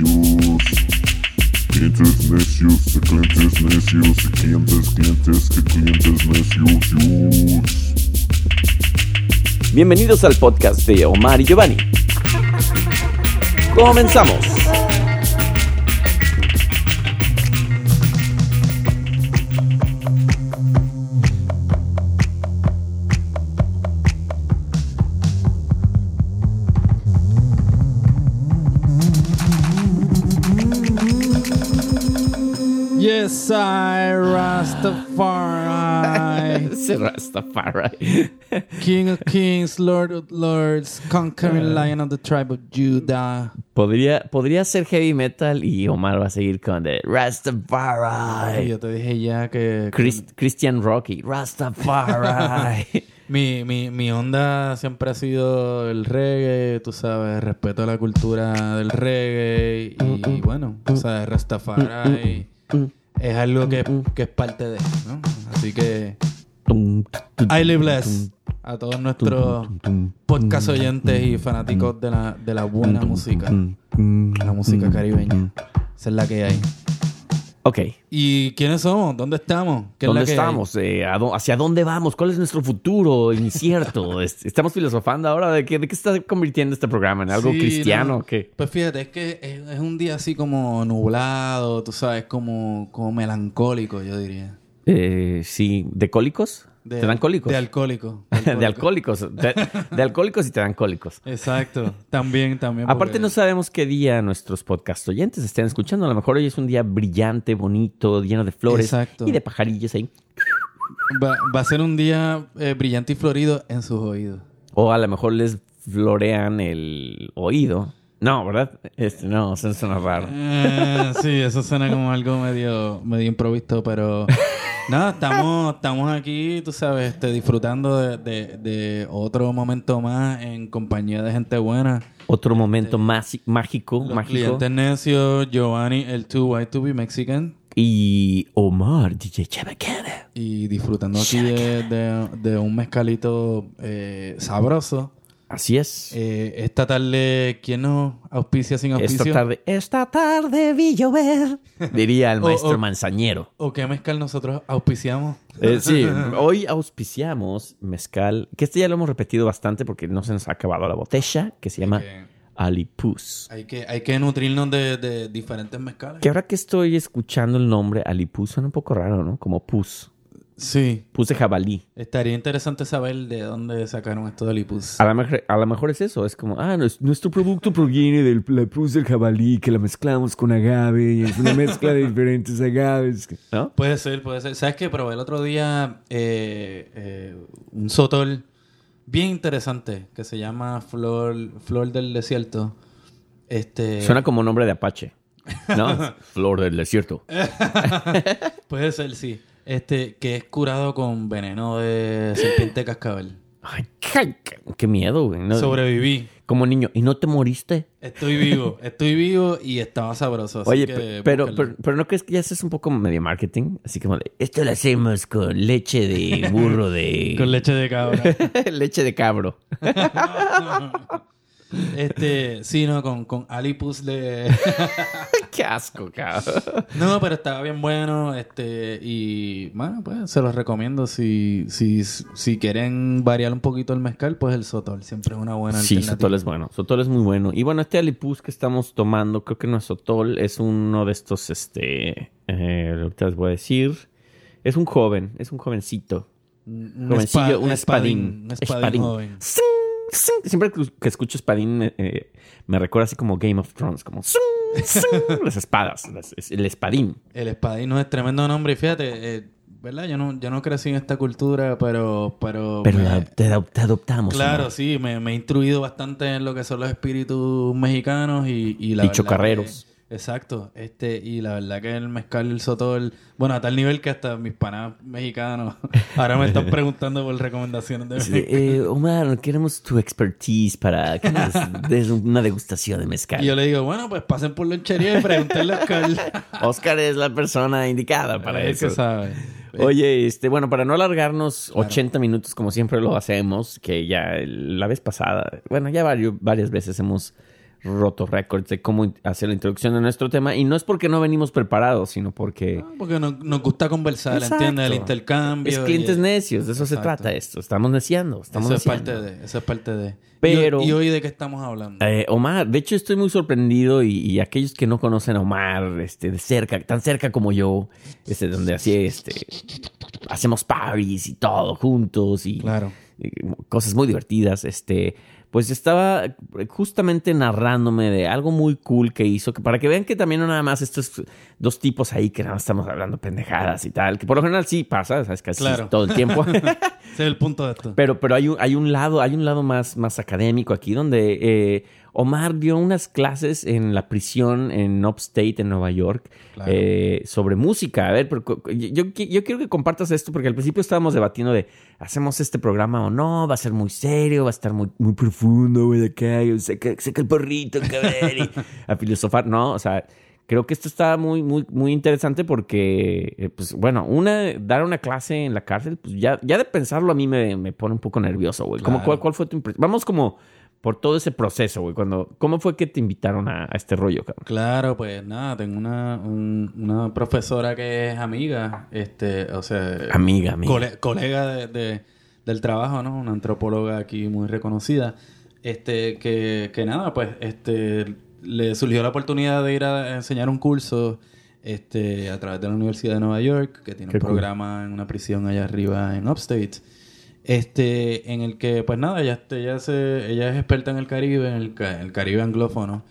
necios. Clientes necios, clientes necios, clientes, clientes, que clientes necios. Bienvenidos al podcast de Omar y Giovanni. Comenzamos. Rastafari. Rastafari. King of kings, Lord of lords, conquering lion of the tribe of Judah. Podría, podría ser heavy metal y Omar va a seguir con de Ay, Rastafari. yo te dije ya que Chris- Christian Rocky. Rastafari. mi, mi, mi onda siempre ha sido el reggae, tú sabes, respeto a la cultura del reggae y bueno, tú sabes, Rastafari es algo que, que es parte de, ¿no? Así que I live bless a todos nuestros podcast oyentes y fanáticos de la, de la buena música, la música caribeña. Esa es la que hay. Ok. ¿Y quiénes somos? ¿Dónde estamos? ¿Qué es ¿Dónde hay? estamos? Eh, ¿a dó- ¿Hacia dónde vamos? ¿Cuál es nuestro futuro incierto? Es- Estamos filosofando ahora de qué, de qué se está convirtiendo este programa, en algo Sí, cristiano. no. ¿Qué? Pues fíjate, es que es, es un día así como nublado, tú sabes, como, como melancólico, yo diría. Eh, sí, ¿de cólicos? De- ¿Te dan cólicos? De alcohólico. de alcohólicos. De, de alcohólicos y te dan cólicos. Exacto. También, también. Aparte porque- no sabemos qué día nuestros podcast oyentes estén escuchando. A lo mejor hoy es un día brillante, bonito, lleno de flores Exacto. y de pajarillos ahí. Va, va a ser un día eh, brillante y florido en sus oídos. O a lo mejor les florean el oído. No, ¿verdad? Este, no, eso suena raro. Eh, sí, eso suena como algo medio, medio improvisto, pero nada, estamos, estamos aquí, tú sabes, este, disfrutando de, de- de otro momento más en compañía de gente buena. Otro momento más mágico, Los mágico. clientes necios, Giovanni, el Too White to be Mexican. Y Omar, DJ Chabacana. Y disfrutando aquí de, de- de un mezcalito eh, sabroso. Así es. Eh, esta tarde, ¿quién nos auspicia sin auspicio? esta tarde, esta tarde vi llover. Diría el O- maestro o- manzañero. ¿O qué mezcal nosotros auspiciamos? Eh, sí, hoy auspiciamos mezcal, que este ya lo hemos repetido bastante porque no se nos ha acabado la botella, que se llama Alipus. Hay que, hay que nutrirnos de, de diferentes mezcales. Que ahora que estoy escuchando el nombre Alipus suena un poco raro, ¿no? Como pus. Sí. Pus de jabalí. Estaría interesante saber de dónde sacaron esto de Lipus. A lo, mejor, a lo mejor es eso, es como, ah, nuestro producto proviene del la pus del jabalí, que la mezclamos con agave, y es una mezcla de diferentes agaves, ¿no? Puede ser, puede ser. ¿Sabes qué? Probé el otro día eh, eh, un sotol bien interesante que se llama Flor, Flor del Desierto. Este, Suena como nombre de Apache, ¿no? Flor del desierto. Puede ser, sí. Este, que es curado con veneno de serpiente cascabel. Ay, qué, miedo, güey. ¿no? Sobreviví. Como niño, ¿y no te moriste? Estoy vivo, estoy vivo y estaba sabroso. así Oye, que pe- pero, pero, pero ¿no crees que ya es un poco medio marketing? Así como de, esto lo hacemos con leche de burro de... Con leche de cabra. leche de cabro. Este, sí, no, con, con Alipus de... qué asco, cabrón. no, pero estaba bien bueno. Este, y bueno, pues se los recomiendo. Si, si, si quieren variar un poquito el mezcal, pues el Sotol siempre es una buena Sí, alternativa. Sotol es bueno. Sotol es muy bueno. Y bueno, este Alipus que estamos tomando, creo que no es Sotol, es uno de estos, este... Eh, ahorita les voy a decir. Es un joven, es un jovencito. Un un espadín. Un espadín, joven. Zing, zing. Siempre que escucho espadín eh, eh, me recuerda así como Game of Thrones, como las espadas, las- el espadín. El espadín no es tremendo nombre. Y fíjate, eh, ¿verdad? Yo no, yo no crecí en esta cultura, pero... Pero, Pero me- te, adop- te adoptamos. Claro, sí, me, me he instruido bastante en lo que son los espíritus mexicanos y, y la chocarreros. que- exacto, este, y la verdad que el mezcal el sotol, bueno, a tal nivel que hasta mis panas mexicanos ahora me están preguntando por recomendaciones de de, eh, Omar, queremos tu expertise para que nos des una degustación de mezcal. Y yo le digo, bueno, pues pasen por lonchería y pregúntenle a Oscar. Oscar es la persona indicada para eso. que sabe. Oye, este, bueno, para no alargarnos 80 minutos como siempre lo hacemos, que ya la vez pasada, bueno, ya varios- varias veces hemos Roto Records de cómo hacer la introducción de nuestro tema. Y no es porque no venimos preparados, sino porque... No, porque nos, nos gusta conversar. ¿entiendes? El intercambio. Es clientes y- necios, de eso se trata esto. Estamos neciando, estamos Eso es neciando. parte de, eso es parte de. Pero- ¿Y, y hoy de qué estamos hablando? Eh, Omar, de hecho estoy muy sorprendido y, y aquellos que no conocen a Omar, este, de cerca, tan cerca como yo, este, donde así, este, hacemos parties y todo juntos y, Claro. y cosas muy divertidas, este, pues estaba justamente narrándome de algo muy cool que hizo, que para que vean que también no nada más estos dos tipos ahí que nada más estamos hablando pendejadas y tal, que por lo general sí pasa, sabes casi Claro. todo el tiempo. Es el punto de esto. Pero, pero hay un, hay un lado, hay un lado más, más académico aquí donde eh, Omar dio unas clases en la prisión en Upstate, en Nueva York, Claro. eh, sobre música. A ver, pero yo, yo, qui- yo quiero que compartas esto porque al principio estábamos debatiendo de ¿hacemos este programa o no? ¿Va a ser muy serio? ¿Va a estar muy, muy profundo, güey, de acá? Y Seca, seca el porrito, cabrón, a filosofar. No, o sea, creo que esto está muy, muy, muy interesante porque, eh, pues, bueno, una, dar una clase en la cárcel, pues ya, ya de pensarlo a mí me, me pone un poco nervioso, güey. Como. ¿cuál, ¿Cuál fue tu impresión? Vamos como por todo ese proceso, güey. Cuando, ¿Cómo fue que te invitaron a, a este rollo, cabrón? Claro, pues nada, tengo una, un- una profesora que es amiga, este, o sea, Amiga, amiga. cole- colega de, de- del trabajo, ¿no? Una antropóloga aquí muy reconocida, este, que, que nada, pues, este, le surgió la oportunidad de ir a enseñar un curso, este, a través de la Universidad de Nueva York, que tiene Qué un cool. programa en una prisión allá arriba en Upstate. Este, en el que, pues nada, ella, ella, se, ella es experta en el Caribe, en el, ca- en el Caribe anglófono.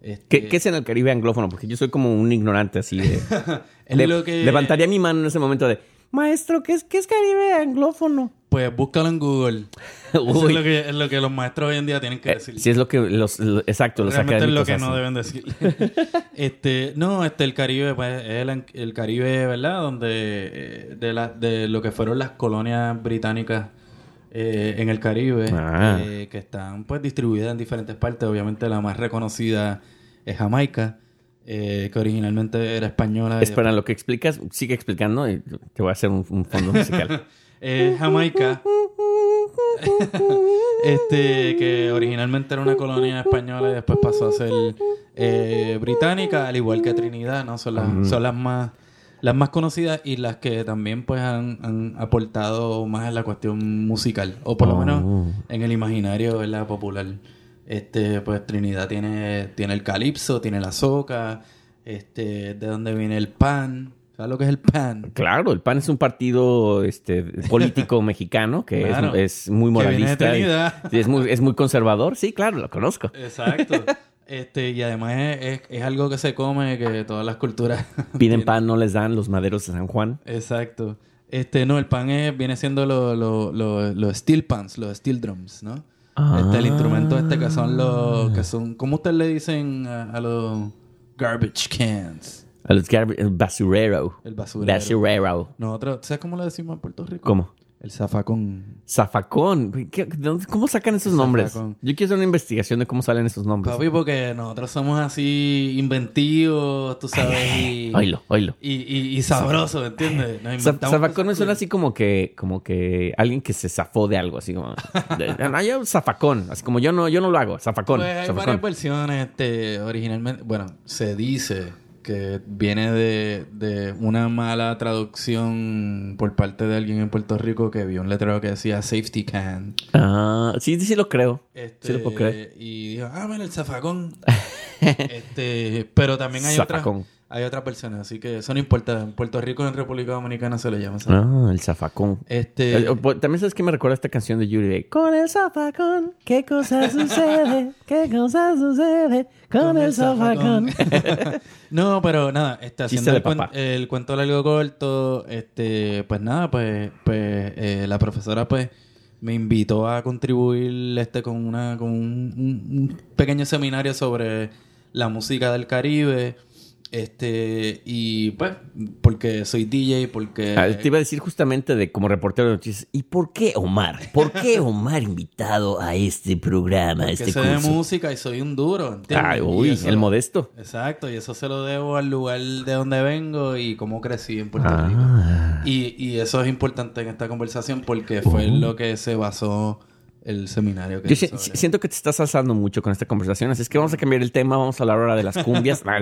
Este, ¿Qué, qué es en el Caribe anglófono? Porque yo soy como un ignorante así de... Es Le- lo que- Levantaría mi mano en ese momento de... Maestro, ¿qué es, qué es Caribe anglófono? Pues búscalo en Google. Eso es lo, que, es lo que los maestros hoy en día tienen que Eh, decir. si es lo que los... lo- exacto, los Realmente es lo que hacen. no deben decir. este, no, este, el Caribe, pues, es el, el Caribe, ¿verdad? Donde, eh, de, la, de lo que fueron las colonias británicas eh, en el Caribe, Ah. eh, que están, pues, distribuidas en diferentes partes. Obviamente, la más reconocida es Jamaica, eh, que originalmente era española. y Espera, lo que explicas, sigue explicando y te voy a hacer un, un fondo musical. Eh, Jamaica. este, que originalmente era una colonia española y después pasó a ser eh, británica, al igual que Trinidad, ¿no? Son las, son las más las más conocidas y las que también pues han, han aportado más en la cuestión musical. O por lo Oh. menos en el imaginario ¿verdad? popular. Este, pues Trinidad tiene, tiene el calipso, tiene la soca, este, de dónde viene el pan. ¿Sabes lo que es el pan? Claro, el PAN es un partido este, político mexicano que es- Claro. es, muy Que viene de moralista. y es, muy, es muy conservador. Sí, claro, lo conozco. Exacto. Este, y además es, es- es algo que se come, que todas las culturas Piden pan, no les dan los maderos de San Juan. Exacto. Este, no, el pan es, viene siendo los lo, steel pans, los steel drums, ¿no? Ah. Este, el instrumento este que son los, que son, ¿cómo ustedes le dicen a, a los garbage cans? A los garb- el basurero. El basurero. Basurero. Nosotros, ¿sabes cómo le decimos en Puerto Rico? ¿Cómo? El zafacón. Zafacón. ¿Qué- de dónde- ¿Cómo sacan esos nombres? Zafacón. Yo quiero hacer una investigación de cómo salen esos nombres. Papi, porque nosotros somos así inventivos, tú sabes, y, Oílo, oílo. y, y, y sabrosos, ¿entiendes? Nos inventamos Zafacón me cosas suena así como que, como que alguien que se zafó de algo, así como. de- no, yo zafacón. Así como yo no, yo no lo hago. Zafacón. Pues hay zafacón. varias versiones, este, originalmente, bueno, se dice que viene de, de una mala traducción por parte de alguien en Puerto Rico que vio un letrero que decía safety can. Ah, sí, sí, lo creo. Este, Sí lo puedo creer. Y dijo, ah, mira el zafacón. este, pero también hay Zafacón. Hay otras versiones, así que eso no importa. En Puerto Rico, en República Dominicana se le llama zafacón. Ah, el zafacón. Este, Eh, pues, También sabes que me recuerda esta canción de Yuri de Con el zafacón, ¿qué cosa sucede? ¿Qué cosa sucede con el zafacón? no, pero nada, este, Chiste haciendo el, cuen- el cuento largo corto, este, pues nada, pues, pues eh, la profesora pues me invitó a contribuir este con una con un, un- un pequeño seminario sobre la música del Caribe. Este, y pues, porque soy DJ, porque Ah, te iba a decir justamente de como reportero de noticias. ¿Y por qué Omar? ¿Por qué Omar invitado a este programa, porque este sé de curso? música y soy un duro, ¿entiendes? Ay, uy, eso- el modesto. Exacto, y eso se lo debo al lugar de donde vengo y cómo crecí en Puerto Ah. Rico. Y, y eso es importante en esta conversación porque fue Uh. lo que se basó el seminario que Yo si- siento que te estás alzando mucho con esta conversación, así es que vamos a cambiar el tema, vamos a hablar ahora de las cumbias.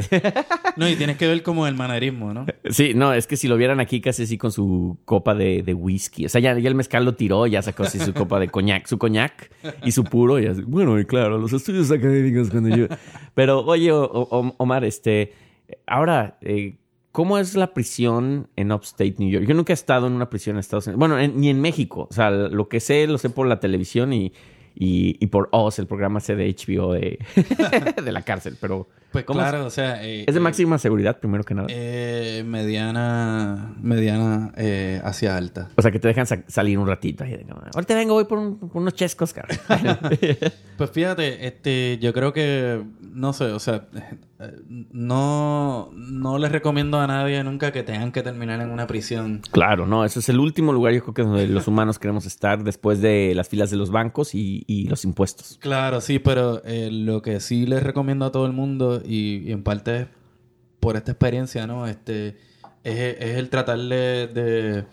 No, y tienes que ver como el manerismo, ¿no? sí, no, es que si lo vieran aquí casi así con su copa de, de whisky. O sea, ya, ya el mezcal lo tiró, ya sacó así su copa de coñac, su coñac y su puro. Y así, bueno, y claro, los estudios académicos cuando yo... Pero, oye, O- O- Omar, este... Ahora, eh, ¿cómo es la prisión en Upstate New York? Yo nunca he estado en una prisión en Estados Unidos. Bueno, en- ni en México. O sea, lo que sé, lo sé por la televisión y, y, por Oz, el programa ese de HBO de, de la cárcel. Pero, Pues ¿cómo es? claro, o sea... eh, Es de eh, máxima seguridad, primero que nada. eh, mediana, mediana eh, hacia alta. O sea, que te dejan sa- salir un ratito. Ahí de Ahorita vengo, voy por, un- por unos chescos, cara. Pues fíjate, este, yo creo que, no sé, o sea, eh, no, no les recomiendo a nadie nunca que tengan que terminar en una prisión. claro, no, ese es el último lugar, yo creo que donde los humanos queremos estar después de las filas de los bancos y, y los impuestos. Claro, sí, pero eh, lo que sí les recomiendo a todo el mundo, y, y en parte por esta experiencia, ¿no? Este, es, es el tratar de, de,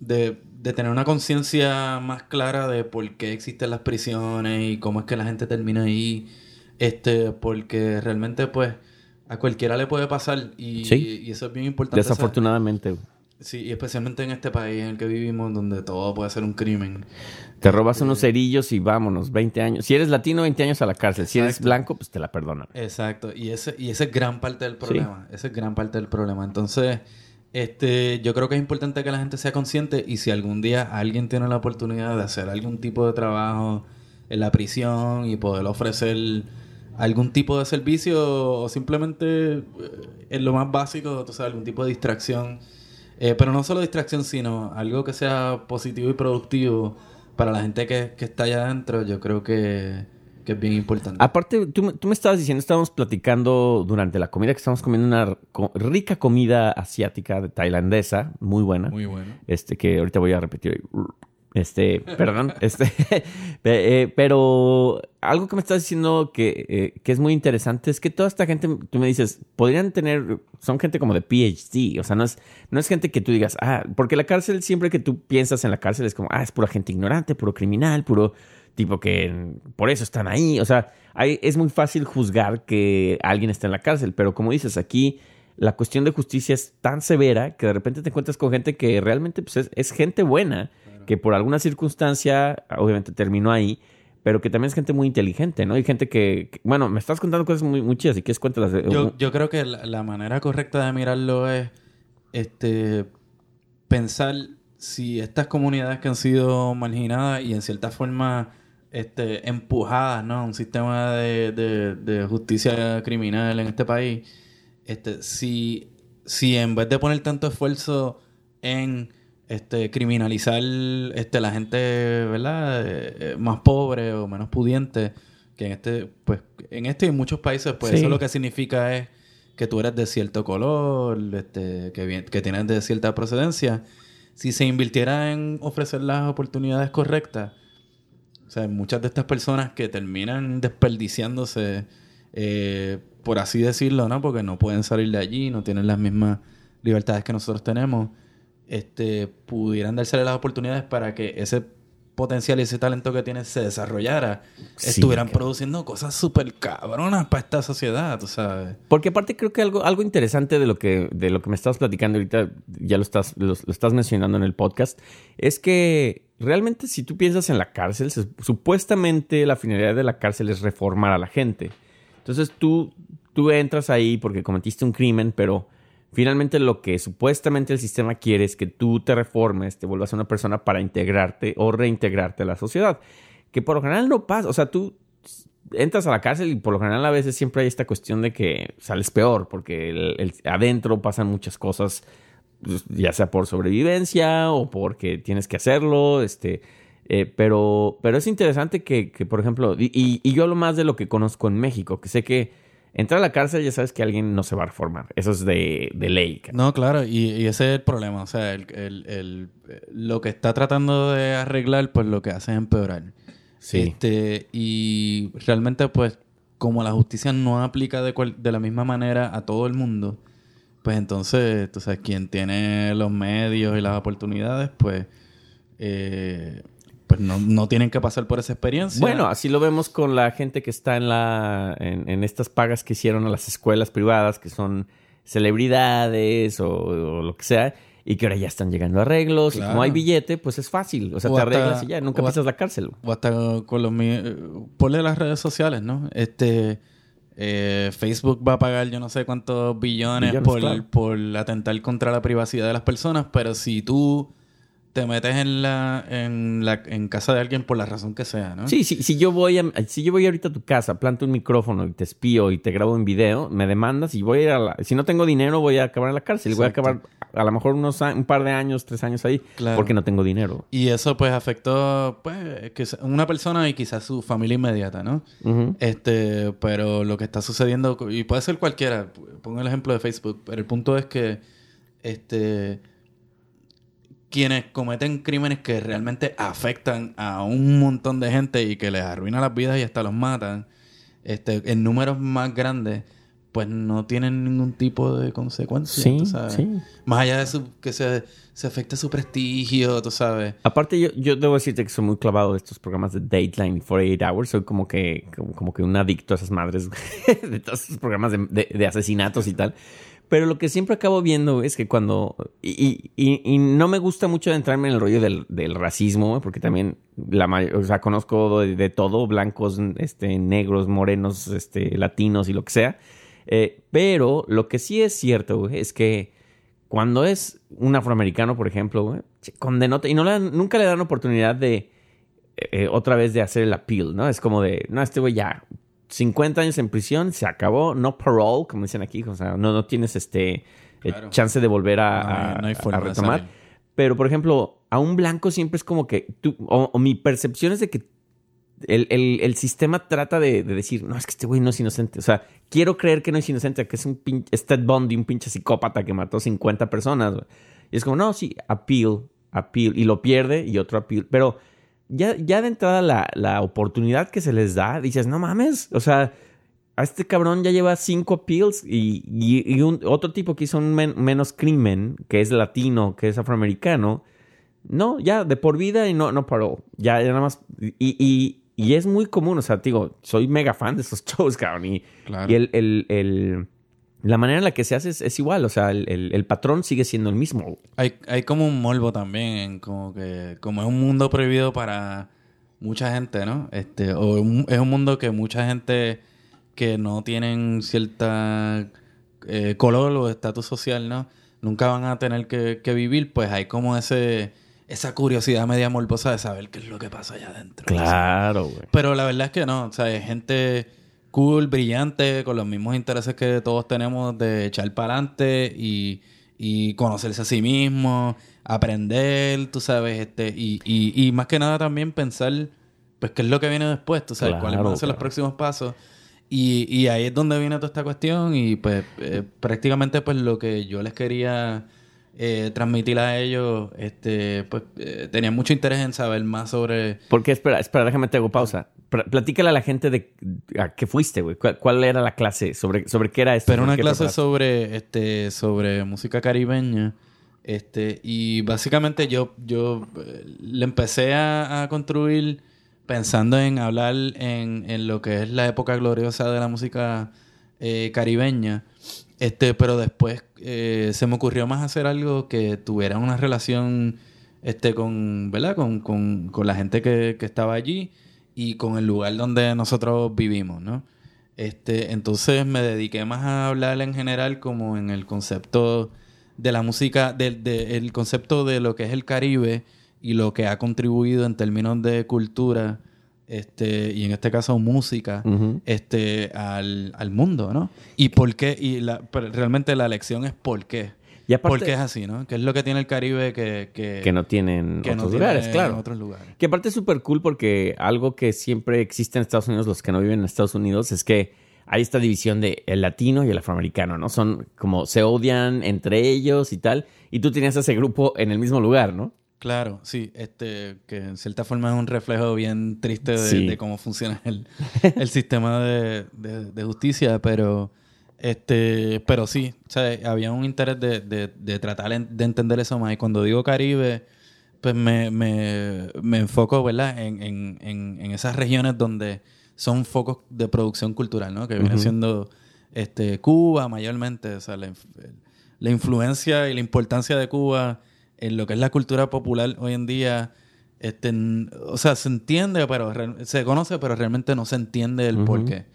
de- de tener una conciencia más clara de por qué existen las prisiones y cómo es que la gente termina ahí. Este, porque realmente, pues, a cualquiera le puede pasar y, Sí. y eso es bien importante. saber. Sí, y especialmente en este país en el que vivimos, donde todo puede ser un crimen. te robas unos cerillos y vámonos, 20 años. Si eres latino, 20 años a la cárcel. Si eres blanco, pues te la perdonan. Exacto, y ese, y ese es gran parte del problema. Ese es gran parte del problema. Entonces, este, yo creo que es importante que la gente sea consciente y si algún día alguien tiene la oportunidad de hacer algún tipo de trabajo en la prisión y poder ofrecer algún tipo de servicio o simplemente eh, en lo más básico, tú sabes, algún tipo de distracción. Eh, pero no solo distracción, sino algo que sea positivo y productivo para la gente que, que está allá adentro, yo creo que, que es bien importante. Aparte, tú, me- tú me estabas diciendo, estábamos platicando durante la comida que estábamos comiendo una rica comida asiática tailandesa, muy buena. Muy bueno. este que ahorita voy a repetir este perdón este eh, pero algo que me estás diciendo que, eh, que es muy interesante es que toda esta gente tú me dices podrían tener son gente como de PhD o sea no es no es gente que tú digas ah porque la cárcel siempre que tú piensas en la cárcel es como ah es pura gente ignorante puro criminal puro tipo que por eso están ahí o sea hay- es muy fácil juzgar que alguien está en la cárcel pero como dices aquí la cuestión de justicia es tan severa que de repente te encuentras con gente que realmente pues, es, es gente buena, que por alguna circunstancia obviamente terminó ahí, pero que también es gente muy inteligente, ¿no? Y gente que, que- bueno, me estás contando cosas muy, muy chidas, y quieres cuéntalas. Yo, yo creo que la, la manera correcta de mirarlo es este pensar si estas comunidades que han sido marginadas y en cierta forma este, empujadas ¿no? a un sistema de, de- de justicia criminal en este país, este, si, si en vez de poner tanto esfuerzo en este, criminalizar este, la gente ¿verdad? Eh, eh, más pobre o menos pudiente, que en este, pues, en este y en muchos países, pues Sí. eso lo que significa es que tú eres de cierto color, este, que, que tienes de cierta procedencia. Si se invirtiera en ofrecer las oportunidades correctas, o sea, muchas de estas personas que terminan desperdiciándose, eh, por así decirlo, ¿no? Porque no pueden salir de allí, no tienen las mismas libertades que nosotros tenemos, este, pudieran dársele las oportunidades para que ese potencial y ese talento que tienen se desarrollara, Sí, estuvieran produciendo cosas súper cabronas para esta sociedad, tú sabes. Porque aparte creo que algo, algo interesante de lo que, de lo que me estabas platicando ahorita, ya lo estás, lo, lo estás mencionando en el podcast, es que realmente si tú piensas en la cárcel, se- supuestamente la finalidad de la cárcel es reformar a la gente. Entonces tú, tú entras ahí porque cometiste un crimen, pero finalmente lo que supuestamente el sistema quiere es que tú te reformes, te vuelvas una persona para integrarte o reintegrarte a la sociedad. Que por lo general no pasa. O sea, tú entras a la cárcel y por lo general a veces siempre hay esta cuestión de que sales peor porque adentro pasan muchas cosas pues, ya sea por sobrevivencia o porque tienes que hacerlo este eh, pero pero es interesante que, que, por ejemplo y, y- y yo hablo más de lo que conozco en México que sé que entrar a la cárcel ya sabes que alguien no se va a reformar eso es de, de ley cara. No, claro, y, y ese es el problema. O sea, el, el- el- lo que está tratando de arreglar, pues lo que hace es empeorar. sí Este, y realmente, pues, como la justicia no aplica de, cual- de la misma manera a todo el mundo, pues entonces, tú sabes, quien tiene los medios y las oportunidades, pues, eh, pues no, no tienen que pasar por esa experiencia. Bueno, así lo vemos con la gente que está en la en, en estas pagas que hicieron a las escuelas privadas, que son celebridades o, o lo que sea, y que ahora ya están llegando a arreglos. Y como Claro. hay billete, pues es fácil. O sea, O te hasta- arreglas y ya, nunca o pisas la cárcel. O hasta con los... Ponle las redes sociales, ¿no? Este... eh, Facebook va a pagar yo no sé cuántos billones, Billones, por, claro. por atentar contra la privacidad de las personas, pero si tú te metes en la, en la en casa de alguien por la razón que sea, ¿no? Sí, sí, si yo voy a, si yo voy ahorita a tu casa, planto un micrófono y te espío y te grabo en video, me demandas y voy a ir a la, si no tengo dinero voy a acabar en la cárcel, voy a acabar a lo mejor unos un par de años, tres años ahí, Claro. porque no tengo dinero. Y eso pues afectó pues que una persona y quizás su familia inmediata, ¿no? Este, pero lo que está sucediendo, y puede ser cualquiera, pongo el ejemplo de Facebook, pero el punto es que este quienes cometen crímenes que realmente afectan a un montón de gente y que les arruinan las vidas y hasta los matan, este, en números más grandes, pues no tienen ningún tipo de consecuencia. Sí, tú sabes. sí. Más allá de su, que se, se afecte su prestigio, tú sabes. Aparte, yo, yo debo decirte que soy muy clavado de estos programas de Dateline y 48 Hours. Soy como que, como, como que un adicto a esas madres de todos esos programas de, de- de asesinatos y tal. Pero lo que siempre acabo viendo es que cuando... Y, y- y- no me gusta mucho entrarme en el rollo del, del racismo, porque también la may- o sea, conozco de, todo, blancos, este, negros, morenos, este, latinos y lo que sea. Eh, pero lo que sí es cierto güey, es que cuando es un afroamericano, por ejemplo, güey, y no nunca le dan oportunidad de eh, otra vez de hacer el appeal, ¿no? Es como de, no, este güey ya 50 años en prisión, se acabó, no parole, como dicen aquí, o sea, no, no tienes este eh, Claro. chance de volver a, No hay- a- no hay a forma de retomar. Pero, por ejemplo, a un blanco siempre es como que tú, o, o mi percepción es de que el, el- el sistema trata de, de decir, no, es que este güey no es inocente. O sea, quiero creer que no es inocente, que es un pinche Ted Bundy, un pinche psicópata que mató 50 personas. Y es como, no, sí, appeal, appeal. Y lo pierde y otro appeal. Pero ya, ya de entrada la, la oportunidad que se les da, dices, no mames. O sea, a este cabrón ya lleva cinco appeals y, y- y un, otro tipo que hizo un men- menos crimen, que es latino, que es afroamericano. No, ya de por vida y no, no paró. Ya, ya nada más. Y, y, y es muy común, o sea, digo, soy mega fan de esos shows, cabrón. Y, Claro. y el, el- el- la manera en la que se hace es, es igual, o sea, el, el- el patrón sigue siendo el mismo. Hay, hay como un morbo también, en como que como es un mundo prohibido para mucha gente, ¿no? Este, o un- es un mundo que mucha gente que no tienen cierta eh, color o estatus social, ¿no? Nunca van a tener que, que vivir, pues hay como ese esa curiosidad media morbosa de saber qué es lo que pasa allá adentro. Claro, güey. Pero la verdad es que no, o sea, hay gente cool, brillante, con los mismos intereses que todos tenemos de echar para adelante y, y conocerse a sí mismo, aprender, tú sabes, este, y, y, y más que nada también pensar, pues, qué es lo que viene después, tú sabes, cuáles van a Claro, ser los próximos pasos. Y, y ahí es donde viene toda esta cuestión y pues eh, prácticamente pues lo que yo les quería eh, transmitir a ellos, este, pues eh, tenía mucho interés en saber más sobre... Porque, espera, espera, déjame te hago pausa. Pl- Platícale a la gente de a qué fuiste, güey. ¿Cuál, cuál era la clase? ¿Sobre, sobre qué era esto? Pero ¿Por una clase preparaste? sobre, este, sobre música caribeña. Este, y básicamente yo, yo eh, le empecé a, a construir pensando en hablar en, en lo que es la época gloriosa de la música eh, caribeña. Este, pero después eh, se me ocurrió más hacer algo que tuviera una relación este, con, ¿verdad? Con, con, con la gente que, que estaba allí y con el lugar donde nosotros vivimos, ¿no? Este, entonces me dediqué más a hablar en general como en el concepto de la música, del de, el concepto de lo que es el Caribe y lo que ha contribuido en términos de cultura, este, y en este caso música, este, al, al mundo, ¿no? Y por qué, y la, realmente la lección es por qué. Y aparte, ¿Por qué es así, no? ¿Qué es lo que tiene el Caribe que, que, que no tienen que no otros tiene lugares, en claro. otros lugares? Que aparte es súper cool porque algo que siempre existe en Estados Unidos, los que no viven en Estados Unidos, es que hay esta división de el latino y el afroamericano, ¿no? Son como se odian entre ellos y tal. Y tú tenías ese grupo en el mismo lugar, ¿no? Claro, sí, este, que en cierta forma es un reflejo bien triste de, Sí. de cómo funciona el, el sistema de, de- de justicia, pero este, pero sí, o sea, había un interés de, de- de tratar de entender eso más. Y cuando digo Caribe, pues me, me, me enfoco, ¿verdad? En, en, en, en esas regiones donde son focos de producción cultural, ¿no? Que viene siendo este, Cuba mayormente, o sea, la, la influencia y la importancia de Cuba en lo que es la cultura popular hoy en día, este, o sea, se entiende, pero se conoce, pero realmente no se entiende el Ujú. porqué.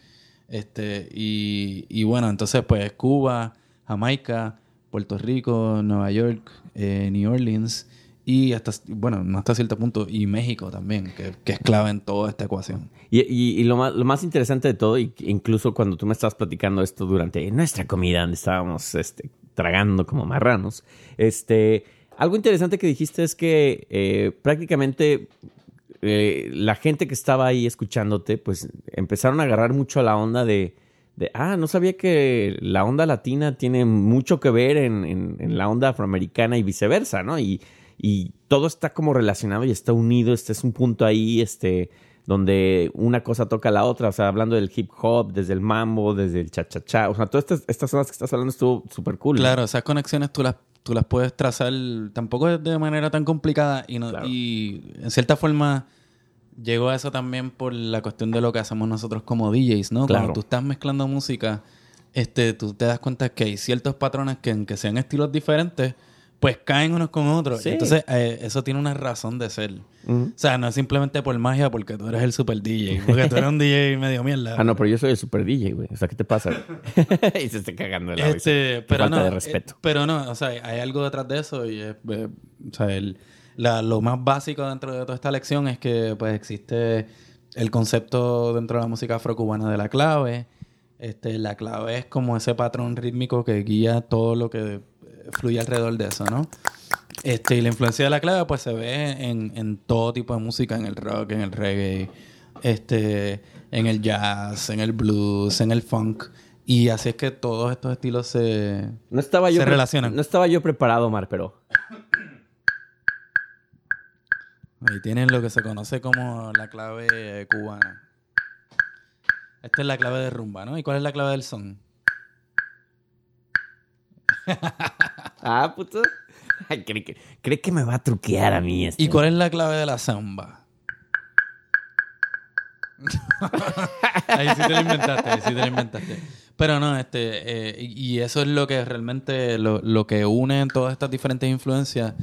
Este, y, y bueno, entonces pues Cuba, Jamaica, Puerto Rico, Nueva York, eh, New Orleans y hasta, bueno, no cierto punto, y México también, que, que es clave en toda esta ecuación. Y, y- lo, más, lo más interesante de todo, incluso cuando tú me estabas platicando esto durante nuestra comida, donde estábamos este, tragando como marranos, este, algo interesante que dijiste es que eh, prácticamente eh, la gente que estaba ahí escuchándote, pues empezaron a agarrar mucho a la onda de, ah, no sabía que la onda latina tiene mucho que ver en, la onda afroamericana y viceversa, ¿no? Y, todo está como relacionado y está unido, este es un punto ahí, este, donde una cosa toca a la otra, o sea, hablando del hip hop, desde el mambo, desde el cha-cha-cha, o sea, todas estas, estas que estás hablando estuvo súper cool. Claro, esas conexiones tú las, tú las puedes trazar tampoco de manera tan complicada y, no, Claro. y en cierta forma llegó a eso también por la cuestión de lo que hacemos nosotros como DJs, ¿no? Claro. Cuando tú estás mezclando música, este, tú te das cuenta que hay ciertos patrones que aunque sean estilos diferentes, pues caen unos con otros. Sí. Entonces, eh, eso tiene una razón de ser. O sea, no es simplemente por magia porque tú eres el super DJ. Porque tú eres un DJ medio mierda. Ah, no, pero yo soy el super DJ, güey. O sea, ¿qué te pasa? y se está cagando la risa. Este, pero falta no, de eh, respeto. pero no, o sea, hay algo detrás de eso y es, eh, o sea, el- la- lo más básico dentro de toda esta lección es que pues existe el concepto dentro de la música afrocubana de la clave. Este, la clave es como ese patrón rítmico que guía todo lo que fluye alrededor de eso, ¿no? Este, y la influencia de la clave pues se ve en, en todo tipo de música, en el rock, en el reggae, este, en el jazz, en el blues, en el funk. Y así es que todos estos estilos se... No estaba yo se relacionan. No estaba yo preparado, Omar, pero Ahí tienen lo que se conoce como la clave cubana. Esta es la clave de rumba, ¿no? ¿Y cuál es la clave del son? Ah, puto. Cree, que, cree que me va a truquear a mí este. ¿Y cuál es la clave de la samba? ahí sí te lo inventaste, ahí sí te lo inventaste. Pero no, este, eh, y eso es lo que realmente, lo, lo que une en todas estas diferentes influencias,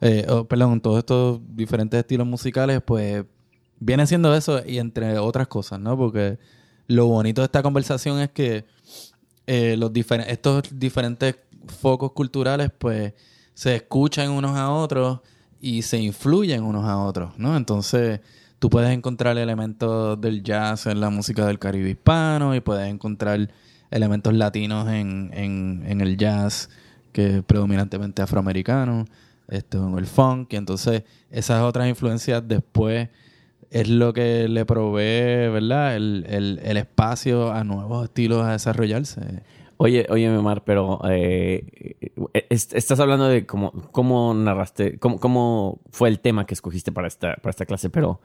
eh, oh, perdón, todos estos diferentes estilos musicales, pues viene siendo eso y entre otras cosas, ¿no? Porque lo bonito de esta conversación es que eh, los diferen- estos diferentes focos culturales, pues, se escuchan unos a otros y se influyen unos a otros, ¿no? Entonces, tú puedes encontrar elementos del jazz en la música del Caribe hispano y puedes encontrar elementos latinos en, en, el jazz, que es predominantemente afroamericano, esto en el funk, y entonces esas otras influencias después es lo que le provee, ¿verdad? El, el, el espacio a nuevos estilos a desarrollarse. Oye, oye, Omar, pero eh, eh, est- estás hablando de cómo, cómo narraste, cómo, cómo fue el tema que escogiste para esta, para esta clase, pero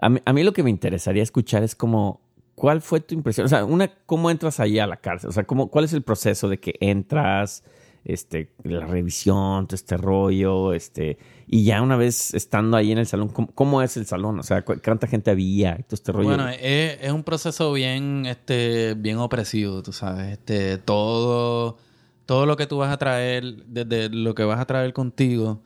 a mí, a mí lo que me interesaría escuchar es como, ¿cuál fue tu impresión? O sea, una, ¿cómo entras ahí a la cárcel? O sea, ¿cómo, ¿cuál es el proceso de que entras, este, la revisión, todo este rollo, este, y ya una vez estando ahí en el salón, ¿cómo, es el salón? O sea, ¿cu- ¿cuánta gente había? Todo este rollo. Bueno, es, es un proceso bien, este, bien opresivo, tú sabes. Este, todo, todo lo que tú vas a traer, desde lo que vas a traer contigo,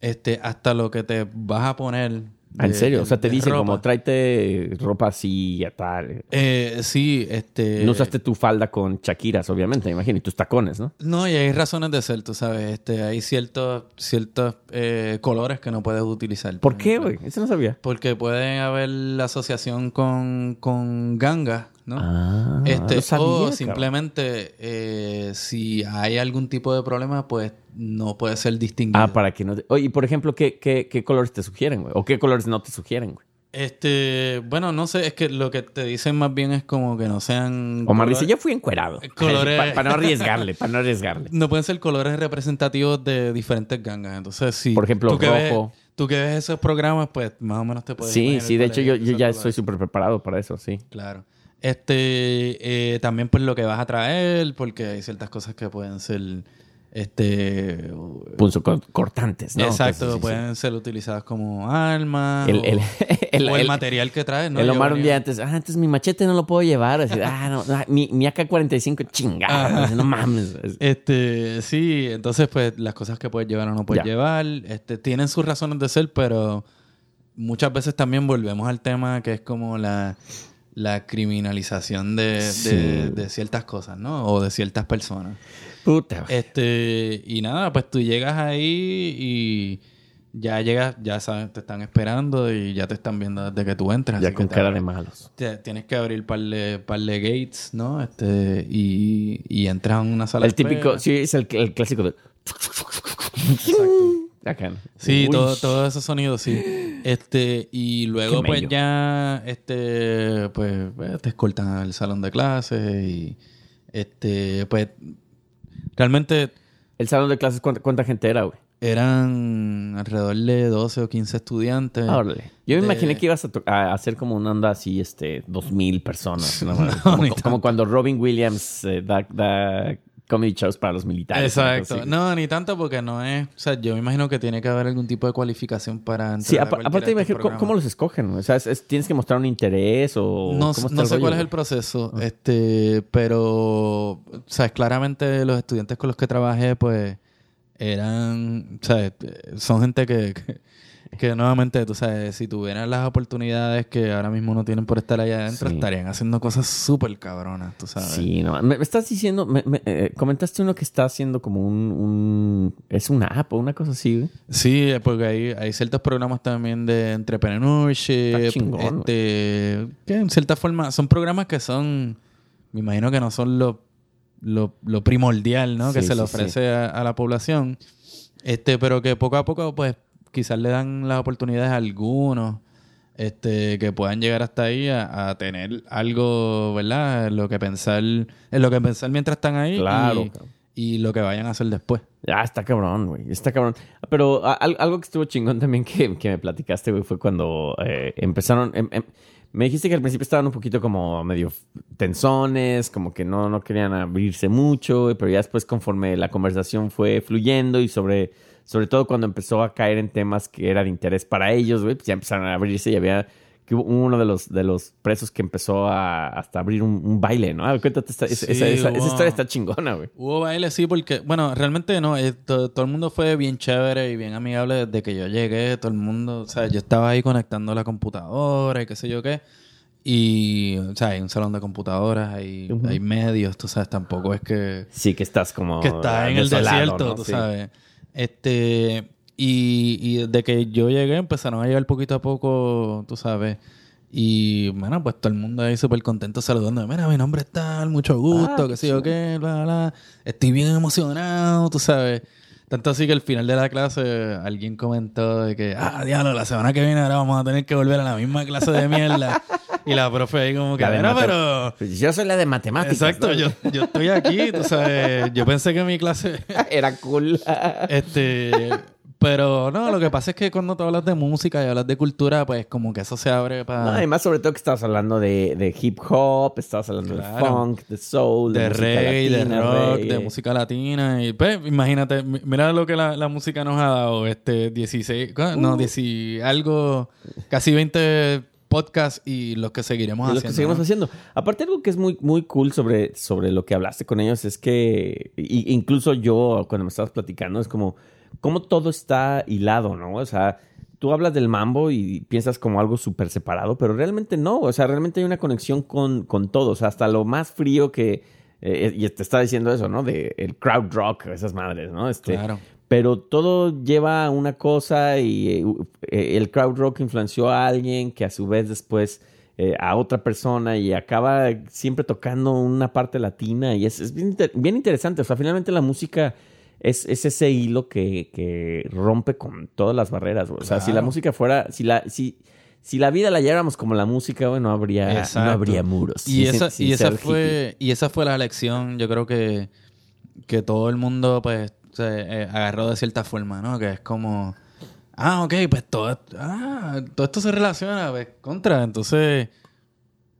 este, hasta lo que te vas a poner. ¿En serio? O sea, te dicen ropa. como tráete ropa así y tal. Eh, sí, este. No usaste tu falda con Shakiras, obviamente, me imagino, y tus tacones, ¿no? No, y hay razones de ser, tú sabes. Este, hay ciertos, ciertos eh, colores que no puedes utilizar. ¿Por qué, ejemplo. güey? Eso no sabía. Porque puede haber la asociación con, con gangas, ¿no? Ah, Este, sabía, o simplemente eh, si hay algún tipo de problema, pues no puede ser distinguido. Ah, para que no te... Oye, y por ejemplo, ¿qué, qué, qué colores te sugieren, güey? ¿O qué colores no te sugieren, güey? Este, bueno, no sé, es que lo que te dicen más bien es como que no sean. Omar colores- dice, yo fui encuerado. Colores- Para no arriesgarle, para no arriesgarle. No pueden ser colores representativos de diferentes gangas. Entonces, sí. Por ejemplo, tú que ves- rojo. tú que ves esos programas, pues más o menos te puedes Sí, sí, de hecho yo, yo ya color. estoy súper preparado para eso, sí. Claro. Este, eh, también pues lo que vas a traer, porque hay ciertas cosas que pueden ser Este. Punzo co- cortantes, ¿no? exacto, pueden ser utilizadas como armas. El- o, el- el- o el material que traes, ¿no? el Omar un día antes, ah, antes mi machete no lo puedo llevar. Así, ah, no, mi, mi AK-45, chingada. No mames. Este, sí, entonces pues las cosas que puedes llevar o no puedes Ya. llevar, este, tienen sus razones de ser, pero muchas veces también volvemos al tema que es como la, la criminalización de, de- Sí. de ciertas cosas, ¿no? O de ciertas personas. Puta. Este, y nada, pues tú llegas ahí y ya llegas, ya sabes, te están esperando y ya te están viendo desde que tú entras. ya con cara de malos. te- tienes que abrir par de, par de gates, ¿no? Este, y, y entras en una sala El espera. típico, sí, es el, el clásico de... Sí, Uy. todo, todos esos sonidos, sí. Este, y luego Qué pues ya, este, pues, pues, te escoltan al salón de clases y, este, pues, realmente El salón de clases, ¿cuánta, cuánta gente era, güey? eran alrededor de 12 o 15 estudiantes. Ah, órale. Yo me de- imaginé que ibas a, a hacer como una onda así, este, dos mil personas. ¿no? No, como, cuando Robin Williams eh, da, da comedy shows para los militares. Exacto. ¿no? Ni tanto porque no es, o sea, yo me imagino que tiene que haber algún tipo de cualificación para entrar Sí, a aparte de estos ¿cómo, los escogen? O sea, es- es- ¿tienes que mostrar un interés o No, cómo no sé rollo, cuál es el proceso, este, pero, sabes, claramente los estudiantes con los que trabajé, pues, eran, sabes, son gente que, que, que nuevamente, tú sabes, si tuvieran las oportunidades que ahora mismo no tienen por estar allá adentro, Sí. estarían haciendo cosas súper cabronas, tú sabes. Sí, no. Me, me estás diciendo, me- me, eh, comentaste uno que está haciendo como un, un- es una app o una cosa así, güey. Sí, porque hay, hay ciertos programas también de entrepreneurship. Chingón, este, que en cierta forma son programas que son, me imagino que no son lo, lo, lo primordial, ¿no? que Sí, se le ofrece a, a la población. Este, pero que poco a poco, pues, quizás le dan las oportunidades a algunos. Este, que puedan llegar hasta ahí a, a tener algo, ¿verdad? En lo que pensar, en lo que pensar mientras están ahí Claro, y, lo que vayan a hacer después. Ya, está cabrón, güey. Está cabrón. Pero a- algo que estuvo chingón también que, que me platicaste, güey, fue cuando eh, empezaron. em- em- me dijiste que al principio estaban un poquito como medio tensones, como que no, no querían abrirse mucho, pero ya después, conforme la conversación fue fluyendo y sobre, sobre todo cuando empezó a caer en temas que era de interés para ellos, güey, pues ya empezaron a abrirse y había que hubo uno de los, de los presos que empezó a hasta abrir un, un baile, ¿no? Cuéntate, esta, esa, Sí, esa- esa- esa hubo- historia está chingona, güey. Hubo baile, sí, porque, bueno, realmente no, eh, to- todo el mundo fue bien chévere y bien amigable desde que yo llegué, todo el mundo, o sea, yo estaba ahí conectando la computadora y qué sé yo qué, y, o sea, hay un salón de computadoras, hay, Ujú. hay medios, tú sabes, tampoco es que, Sí, que estás como... que estás en el desolado, desierto, ¿no? tú Sí. sabes. Este, y, y desde que yo llegué empezaron a llegar poquito a poco, tú sabes. Y bueno, pues todo el mundo ahí súper contento saludando. Mira, mi nombre es tal, mucho gusto, Ah, qué qué sé yo qué, bla, bla. Estoy bien emocionado, tú sabes. Tanto así que al final de la clase alguien comentó de que, ah, diablo, la semana que viene ahora vamos a tener que volver a la misma clase de mierda. y la profe ahí como que, La de "Mira, mate- pero... Yo soy la de matemáticas. Exacto, ¿no? yo, yo estoy aquí, tú sabes. Yo pensé que mi clase Era cool. este, pero no, lo que pasa es que cuando tú hablas de música y hablas de cultura, pues como que eso se abre No, para además, sobre todo que estabas hablando de, de hip hop, estabas hablando de funk, de soul, de, de de rock, reggae. de música latina y pues imagínate, mi- mira lo que la, la música nos ha dado, este 16, ¿cuál? Uh. no, 10 algo, casi 20 podcasts y los que seguiremos Y haciendo. que seguimos ¿no? haciendo. Aparte, algo que es muy, muy cool sobre, sobre lo que hablaste con ellos es que, y- incluso yo, cuando me estabas platicando, es como, como todo está hilado, ¿no? O sea, tú hablas del mambo y piensas como algo súper separado, pero realmente no. O sea, realmente hay una conexión con, con todo. O sea, hasta lo más frío que. eh, y te está diciendo eso, ¿no? De el crowd rock, esas madres, ¿no? Este, Claro. pero todo lleva a una cosa y eh, eh, el crowd rock influenció a alguien que a su vez después eh, a otra persona y acaba siempre tocando una parte latina y es, es bien, inter- bien interesante. O sea, finalmente la música es, es ese hilo que, que rompe con todas las barreras. güey. O sea, si la música fuera, si la, si, si la vida la lleváramos como la música, güey, no habría, no habría muros. Y sin- esa, sin y esa hippie. fue y esa fue la lección, yo creo que, que todo el mundo pues se eh, agarró de cierta forma, ¿no? Que es como, ah, ok, pues todo, ah, todo esto se relaciona, pues, contra. Entonces,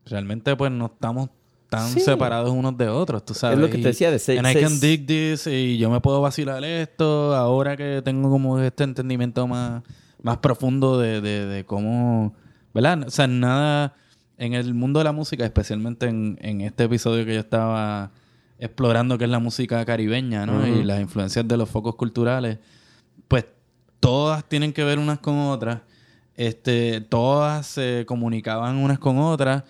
realmente pues no estamos tan Sí. separados unos de otros, tú sabes. Es lo que te decía de se- And I can dig this y yo me puedo vacilar esto ahora que tengo como este entendimiento más, más profundo de, de, de cómo, ¿verdad? O sea, nada en el mundo de la música, especialmente en, en este episodio que yo estaba explorando, que es la música caribeña, ¿no? Y las influencias de los focos culturales, pues todas tienen que ver unas con otras. Este, todas se comunicaban unas con otras.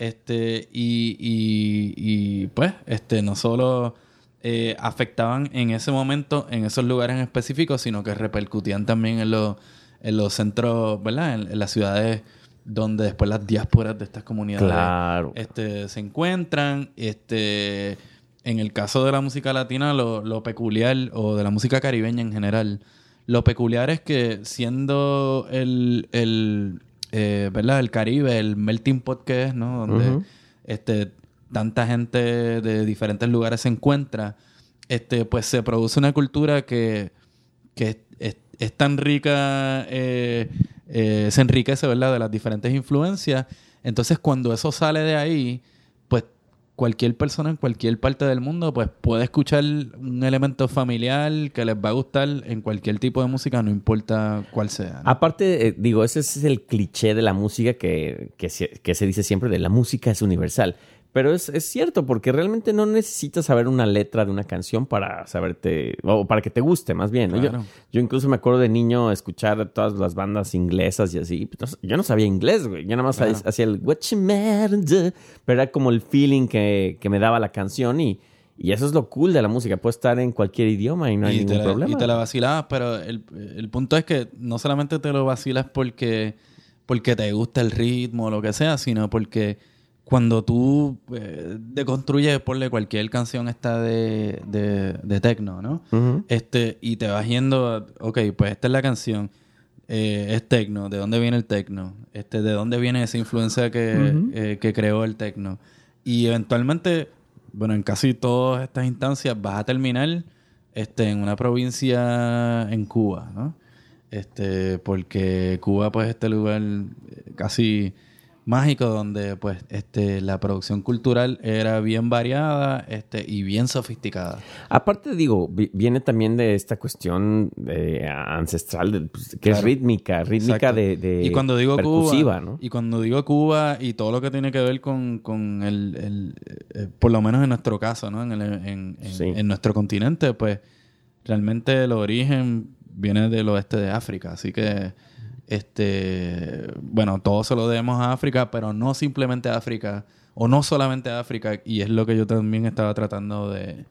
Este, y, y, y, pues, este, no solo eh, afectaban en ese momento, en esos lugares en específico, sino que repercutían también en los, en los centros, ¿verdad? En, en las ciudades donde después las diásporas de estas comunidades Claro. este, se encuentran. Este, en el caso de la música latina, lo, lo peculiar, o de la música caribeña en general, lo peculiar es que siendo el, el eh, ¿verdad? El Caribe, el melting pot que es, ¿no? Donde este, tanta gente de diferentes lugares se encuentra, este, pues se produce una cultura que, que es, tan rica, eh, eh, se enriquece, ¿verdad? De las diferentes influencias. Entonces, cuando eso sale de ahí, cualquier persona en cualquier parte del mundo, pues puede escuchar un elemento familiar que les va a gustar en cualquier tipo de música, no importa cuál sea. Aparte, eh, digo, ese es el cliché de la música que, que, se, que se dice siempre de la música es universal. Pero es, es cierto, porque realmente no necesitas saber una letra de una canción para saberte, o para que te guste, más bien. ¿no? Yo- Claro. Yo, incluso me acuerdo de niño escuchar todas las bandas inglesas y así. Pues, Yo no sabía inglés, güey. Yo nada más Claro. hacía el what you mad, pero era como el feeling que, que me daba la canción y, y eso es lo cool de la música. Puede estar en cualquier idioma y no hay ningún la, problema. y te la vacilabas, pero el, el punto es que no solamente te lo vacilas porque, porque te gusta el ritmo o lo que sea, sino porque cuando tú eh, deconstruyes, ponle cualquier canción esta de, de, de techno, ¿no? Este, y te vas yendo, a- ok, pues esta es la canción, eh, es techno, ¿de dónde viene el techno? Este, ¿De dónde viene esa influencia que, eh, que creó el techno? Y eventualmente, bueno, en casi todas estas instancias vas a terminar este, en una provincia en Cuba, ¿no? Este, porque Cuba, pues, es este lugar eh, casi mágico donde, pues, este, la producción cultural era bien variada, este, y bien sofisticada. Aparte, digo, vi- viene también de esta cuestión eh, ancestral, de, pues, que es rítmica, rítmica de, de y cuando digo Cuba, ¿no? y cuando digo Cuba y todo lo que tiene que ver con, con el, el, eh, por lo menos en nuestro caso, ¿no? En, el- en- en- Sí. en nuestro continente, pues realmente el origen viene del oeste de África, así que este, bueno, todo se lo debemos a África, pero no simplemente a África o no solamente a África y es lo que yo también estaba tratando de,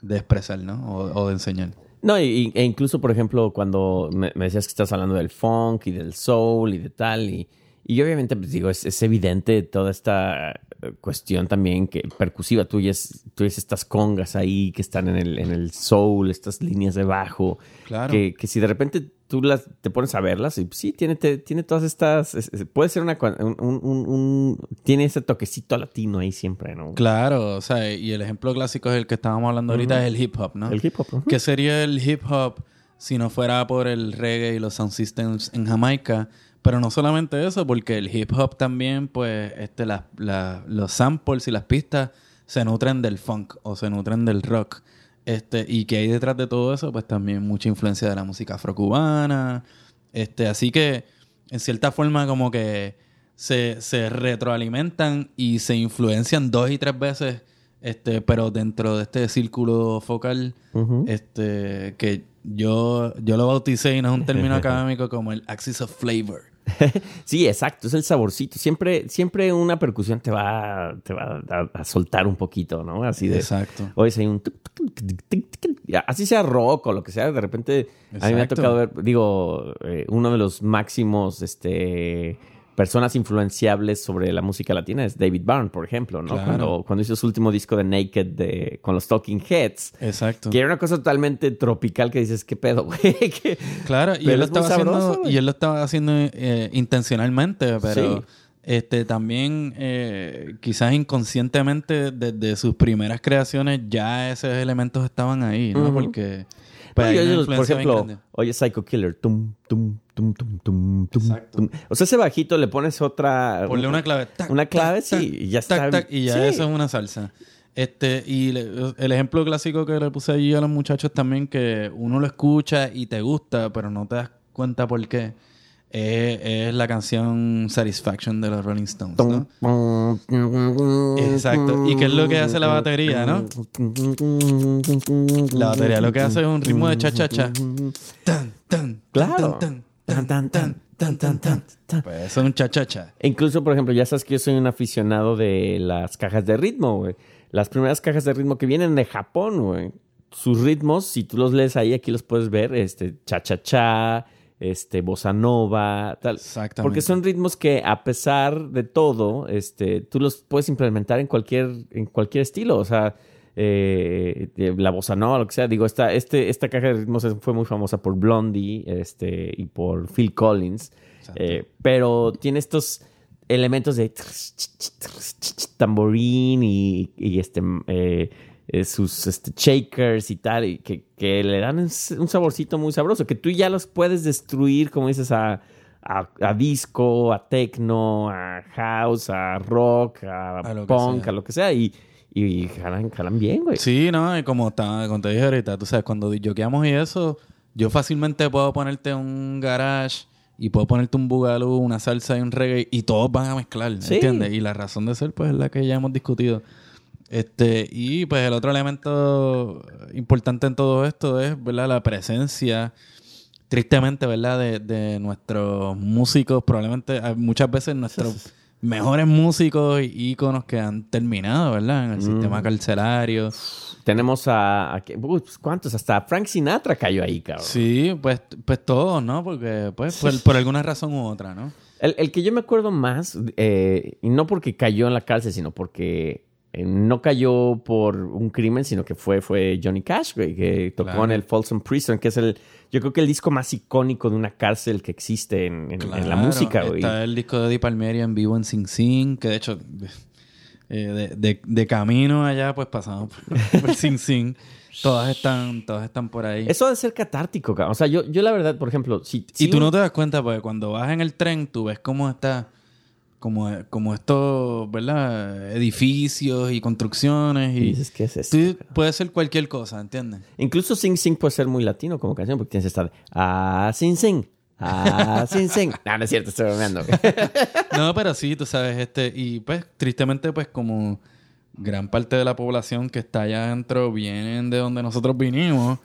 de expresar, ¿no? O, o de enseñar. No, y- e incluso, por ejemplo, cuando me, me decías que estás hablando del funk y del soul y de tal, y, y obviamente, pues digo, es, es evidente toda esta eh, cuestión también que percusiva, tú oyes, tú oyes estas congas ahí que están en el, en el soul, estas líneas de bajo, Claro. que, que si de repente tú las te pones a verlas y sí, tiene, te- tiene todas estas, es- puede ser una, un, un- un- tiene ese toquecito latino ahí siempre, ¿no? Claro, o sea, y el ejemplo clásico es el que estábamos hablando ahorita, es el hip hop, ¿no? El hip hop. ujú. ¿Qué sería el hip hop si no fuera por el reggae y los sound systems en Jamaica? Pero no solamente eso, porque el hip hop también, pues, este, las- la- los samples y las pistas se nutren del funk o se nutren del rock. Este, y que hay detrás de todo eso, pues también mucha influencia de la música afrocubana. Este, así que, en cierta forma, como que se, se retroalimentan y se influencian dos y tres veces, este, pero dentro de este círculo focal, este, que yo, yo lo bauticé y no es un término académico como el axis of flavor. Sí, exacto, es el saborcito. Siempre, siempre una percusión te va, te va a, a soltar un poquito, ¿no? Así de. Exacto. Oye, hay un. Así sea rock o lo que sea, de repente a mí me ha tocado ver, digo, eh, uno de los máximos este, personas influenciables sobre la música latina es David Byrne, por ejemplo, ¿no? Claro. Cuando, cuando hizo su último disco de Naked de, con los Talking Heads, Exacto. que era una cosa totalmente tropical que dices, ¿qué pedo, güey? ¿Qué- Claro, y él, lo es haciendo, sabroso, y él lo estaba haciendo eh, intencionalmente, pero Sí. este también eh, quizás inconscientemente desde sus primeras creaciones ya esos elementos estaban ahí, ¿no? Porque Hay Oye, una por ejemplo, oye Psycho Killer, tum, tum, tum, tum, tum, tum, tum. O sea, ese bajito le pones otra... Ponle una clave. tac, Una clave, tac, sí, tac, y ya está. tac, y ya Sí. eso es una salsa. Este, y le- el ejemplo clásico que le puse allí a los muchachos también, que uno lo escucha y te gusta, pero no te das cuenta por qué, es, es la canción Satisfaction de los Rolling Stones, ¿no? Exacto. ¿Y qué es lo que hace la batería, no? La batería lo que hace es un ritmo de cha-cha-cha. Tan, tan, Claro. tan, tan, tan, tan, tan, tan, tan. Pues eso es un cha-cha-cha. Incluso, por ejemplo, ya sabes que yo soy un aficionado de las cajas de ritmo, güey. Las primeras cajas de ritmo que vienen de Japón, güey. Sus ritmos, si tú los lees ahí, aquí los puedes ver, este, cha-cha-cha, este, bossa nova, tal. Exactamente. Porque son ritmos que, a pesar de todo, este, tú los puedes implementar en cualquier, en cualquier estilo. O sea, eh, eh, la bossa nova, lo que sea. Digo, esta, este, esta caja de ritmos fue muy famosa por Blondie este, y por Phil Collins. Eh, pero tiene estos elementos de tamborín y, y este eh, sus este, shakers y tal, y que, que le dan un saborcito muy sabroso, que tú ya los puedes destruir, como dices, a, a, a disco, a techno, a house, a rock, a, A punk, a lo que sea, y, y jalan, jalan bien, güey. Sí, no, y como, está, como te dije ahorita, tú sabes, cuando yoqueamos y eso, yo fácilmente puedo ponerte un garage y puedo ponerte un bugalú, una salsa y un reggae y todos van a mezclar, Sí. ¿entiendes? Y la razón de ser, pues, es la que ya hemos discutido. Este, y pues el otro elemento importante en todo esto es, ¿verdad? La presencia, tristemente, ¿verdad? De, de nuestros músicos, probablemente muchas veces nuestros mejores músicos y íconos que han terminado, ¿verdad? En el sistema carcelario. Tenemos a, ¿cuántos? Hasta Frank Sinatra cayó ahí, cabrón. Sí, pues, pues todos, ¿no? Porque, pues, por, por alguna razón u otra, ¿no? El, el que yo me acuerdo más, eh, y no porque cayó en la cárcel, sino porque no cayó por un crimen, sino que fue, fue Johnny Cash, güey, que tocó Claro. en el Folsom Prison, que es el, yo creo que el disco más icónico de una cárcel que existe en, en- en la música, güey. Está el disco de Eddie Palmieri en vivo en Sing Sing, que de hecho, eh, de, de- de camino allá, pues pasamos por, por Sing Sing. Todas están, todas están por ahí. Eso debe ser catártico, cabrón. O sea, yo, yo la verdad, por ejemplo, si... y si tú un- no te das cuenta, porque cuando vas en el tren, tú ves cómo está, como, como estos, ¿verdad? Edificios y construcciones. y dices, ¿qué es esto? puede ser cualquier cosa, ¿entiendes? Incluso Sing Sing puede ser muy latino como canción, porque tienes esta de... Ah, Sing Sing. Ah, Sing Sing. No, no es cierto, estoy bromeando. No, pero sí, tú sabes, este, y pues, tristemente, pues, como gran parte de la población que está allá adentro vienen de donde nosotros vinimos,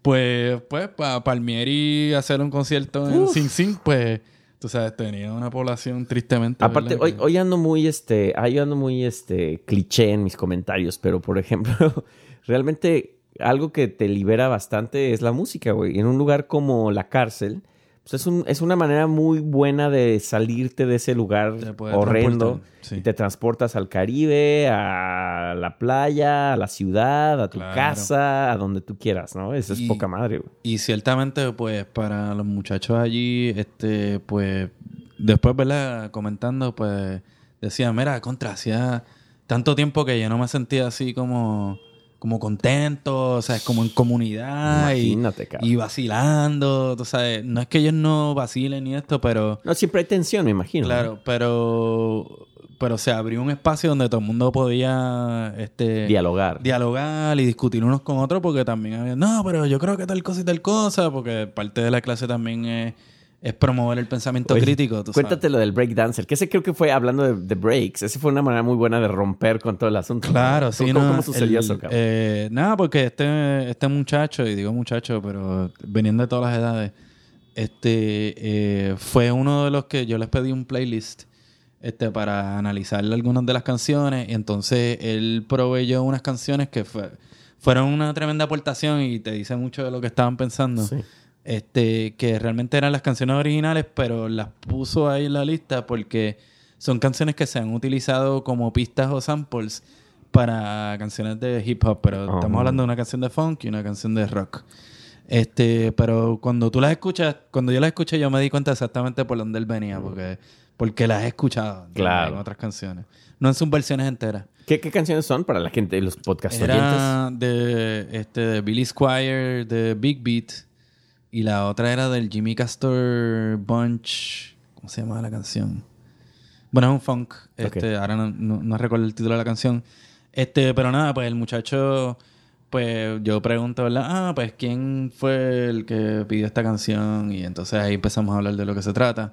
pues, pues, para Palmieri hacer un concierto en Uf. Sing Sing, pues, tú sabes, tenía una población tristemente. Aparte, hoy, que- hoy ando muy, este, hoy ando muy, este, cliché en mis comentarios, pero por ejemplo, realmente algo que te libera bastante es la música, güey. En un lugar como la cárcel, pues es, un, es una manera muy buena de salirte de ese lugar horrendo sí. y te transportas al Caribe, a la playa, a la ciudad, a tu Claro. casa, a donde tú quieras, ¿no? Eso es poca madre, güey. Y ciertamente, pues, para los muchachos allí, este, pues, después, ¿verdad? Comentando, pues, decía, mira, contra, hacía tanto tiempo que yo no me sentía así como, como contento, o sea, es como en comunidad y, y vacilando, tú sabes, no es que ellos no vacilen ni esto, pero, No, siempre hay tensión, me imagino. ¿no? claro, pero, pero se abrió un espacio donde todo el mundo podía, este, Dialogar. dialogar y discutir unos con otros porque también había, no, pero yo creo que tal cosa y tal cosa, porque parte de la clase también es, es promover el pensamiento Oye, crítico. tú Cuéntate sabes. lo del breakdancer, que ese creo que fue hablando de, de breaks. Ese fue una manera muy buena de romper con todo el asunto. Claro, sí, ¿Cómo, no. ¿Cómo sucedió el- eso, cabrón? eh, nada, porque este, este muchacho, y digo muchacho, pero veniendo de todas las edades, este eh, fue uno de los que yo les pedí un playlist este para analizar algunas de las canciones y entonces él proveyó unas canciones que fue- fueron una tremenda aportación y te dice mucho de lo que estaban pensando. Sí. Este, que realmente eran las canciones originales, pero las puso ahí en la lista porque son canciones que se han utilizado como pistas o samples para canciones de hip hop, pero Oh. estamos hablando de una canción de funk y una canción de rock. Este, pero cuando tú las escuchas, cuando yo las escuché, yo me di cuenta exactamente por dónde él venía, porque porque las he escuchado. Claro. en otras canciones. No en sus versiones enteras. ¿Qué, qué canciones son para la gente, los podcast oyentes? Era de, este, de Billy Squire, de Big Beat. Y la otra era del Jimmy Castor Bunch. ¿Cómo se llama la canción? Bueno, es un funk. Este, Ahora no, no- no recuerdo el título de la canción. Este, pero nada, pues el muchacho, pues yo pregunto, ¿verdad? Ah, pues quién fue el que pidió esta canción. Y entonces ahí empezamos a hablar de lo que se trata.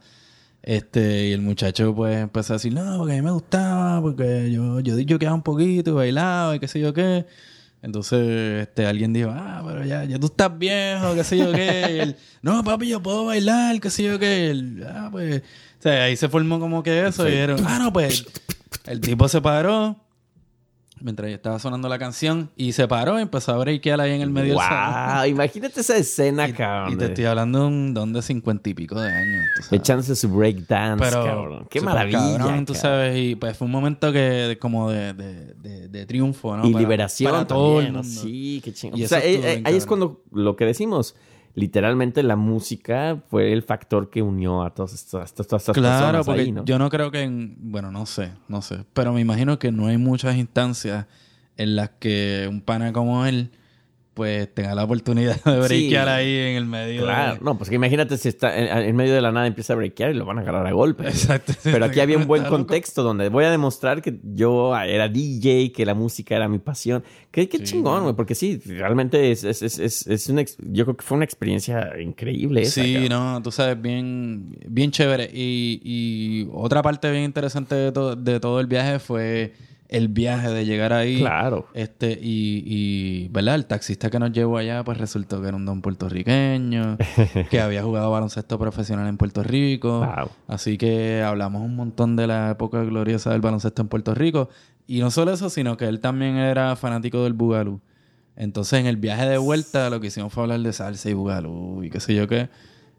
Este, y el muchacho pues empezó a decir, no, porque a mí me gustaba, porque yo, yo yo quedaba un poquito y bailaba y qué sé yo qué. Entonces, este, alguien dijo, ah, pero ya, ya tú estás viejo, qué sé yo qué. Él, no, papi, yo puedo bailar, qué sé yo qué. Él, ah, pues. O sea, ahí se formó como que eso. Y dijeron, ah, no, pues. El tipo se paró mientras estaba sonando la canción y se paró y empezó a breakear ahí en el medio del salón. ¡Wow! Imagínate esa escena, cabrón. Y te estoy hablando de un don de cincuenta y pico de años. tú. Echándose su breakdance, cabrón. ¡Qué maravilla! cabrón, tú cabrón. sabes, y pues fue un momento que como de, de, de, de triunfo, ¿no? y Para- liberación para todo el también, ¿no? mundo. Sí, qué chingón. Y O sea, estuvo eh, eh, ahí es cuando lo que decimos, literalmente la música fue el factor que unió a todas estas, todas estas Claro, personas porque ahí, ¿no? yo no creo que en, bueno, no sé, no sé, pero me imagino que no hay muchas instancias en las que un pana como él pues tenga la oportunidad de breakear ahí en el medio. de- Claro, no, pues que imagínate si está en, en medio de la nada empieza a breakear y lo van a agarrar a golpe. Exacto. Pero aquí había un buen Está loco. contexto donde voy a demostrar que yo era DJ, que la música era mi pasión. Qué, qué Sí, chingón, güey, porque sí, realmente es, es, es, es, una yo creo que fue una experiencia increíble. esa, Sí, no, tú sabes, bien, bien chévere. Y, y otra parte bien interesante de, to- de todo el viaje fue el viaje de llegar ahí. Claro. Este, y, y, ¿verdad? El taxista que nos llevó allá, pues resultó que era un don puertorriqueño, que había jugado baloncesto profesional en Puerto Rico. Wow. Así que hablamos un montón de la época gloriosa del baloncesto en Puerto Rico. Y no solo eso, sino que él también era fanático del Bugalú. Entonces, en el viaje de vuelta, lo que hicimos fue hablar de salsa y Bugalú y qué sé yo qué.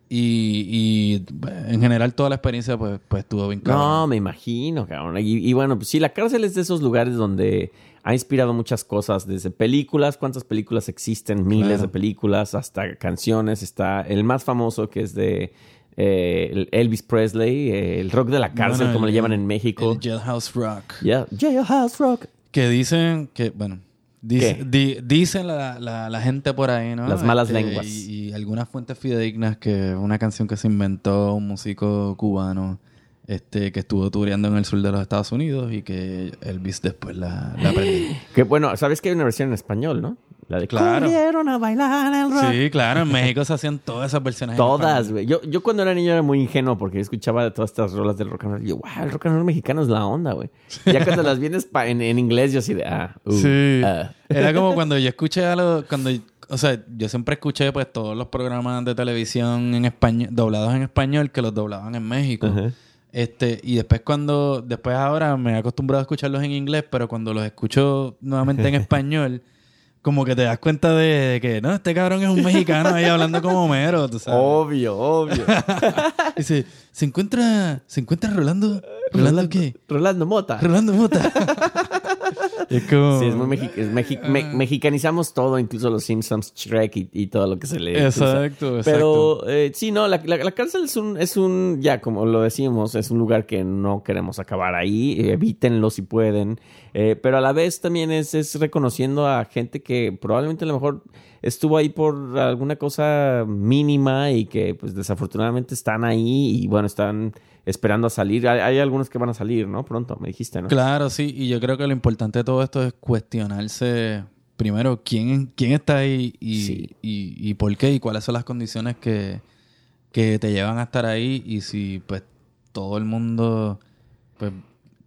Y, y en general, toda la experiencia, pues, pues estuvo bien cabrón. No, me imagino, cabrón. Y, y bueno, pues sí, la cárcel es de esos lugares donde ha inspirado muchas cosas, desde películas, cuántas películas existen, miles Claro. de películas, hasta canciones. Está el más famoso que es de eh, el Elvis Presley, eh, el rock de la cárcel, Bueno, como el- le llaman en México. El Jailhouse Rock. Yeah, Jailhouse Rock. Que dicen que, bueno, dice- dicen la, la- la gente por ahí, ¿no? Este, Las malas lenguas. Y, y algunas fuentes fidedignas que una canción que se inventó un músico cubano este, que estuvo tureando en el sur de los Estados Unidos y que Elvis después la, la aprendió. Que bueno, sabes que hay una versión en español, ¿no? La de Claro. Corrieron a bailar el rock. Sí, claro, en México se hacían todas esas versiones. Todas, güey. Yo, yo cuando era niño era muy ingenuo porque escuchaba todas estas rolas del rock and roll. Y yo, wow, el rock and roll mexicano es la onda, güey. Ya cuando las vienes en, en inglés, yo así de, ah, uh, Sí. ah. Era como cuando yo escuché a los... Cuando, o sea, yo siempre escuché pues todos los programas de televisión en español, doblados en español, que los doblaban en México. Este, y después cuando, después ahora me he acostumbrado a escucharlos en inglés, pero cuando los escucho nuevamente en español, como que te das cuenta de, que, no, este cabrón es un mexicano ahí hablando como Homero, tú sabes. Obvio, obvio. Dice, se encuentra, se encuentra Rolando, ¿Rolando qué? Rolando Mota. Rolando Mota. Es como... Sí, es muy mexi- es mexi- me- mexicanizamos todo, incluso los Simpsons, Shrek y, y todo lo que se le Exacto, exacto. Pero eh, sí, no, la, la- la cárcel es un, es un, ya como lo decimos, es un lugar que no queremos acabar ahí, evítenlo si pueden, eh, pero a la vez también es, es reconociendo a gente que probablemente a lo mejor estuvo ahí por alguna cosa mínima y que pues desafortunadamente están ahí y bueno, están esperando a salir. Hay, hay algunos que van a salir, ¿no? Pronto, me dijiste, ¿no? Claro, sí, y yo creo que lo importante de todo esto es cuestionarse primero quién, quién está ahí y, Sí. y, y por qué y cuáles son las condiciones que, que te llevan a estar ahí y si pues todo el mundo pues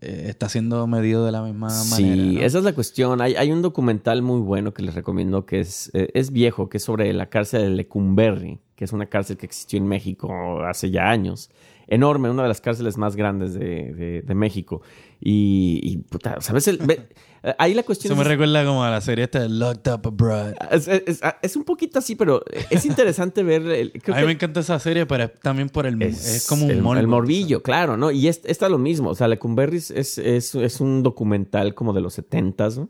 eh, está siendo medido de la misma Sí, manera. ¿no? esa es la cuestión. Hay, hay un documental muy bueno que les recomiendo que es, eh, es viejo, que es sobre la cárcel de Lecumberri, que es una cárcel que existió en México hace ya años. Enorme, una de las cárceles más grandes de, de- de México. Y, y, puta, ¿sabes? El- ve- eh, ahí la cuestión Eso me es, recuerda como a la serie esta de Locked Up Abroad. es, es- es un poquito así, pero es interesante ver... el- creo A mí que- me encanta esa serie, pero también por el... Es, como un el, morbo, el o morbillo, claro, ¿no? Y es, está lo mismo. O sea, Lecumberris es, es, es un documental como de los setentas, ¿no?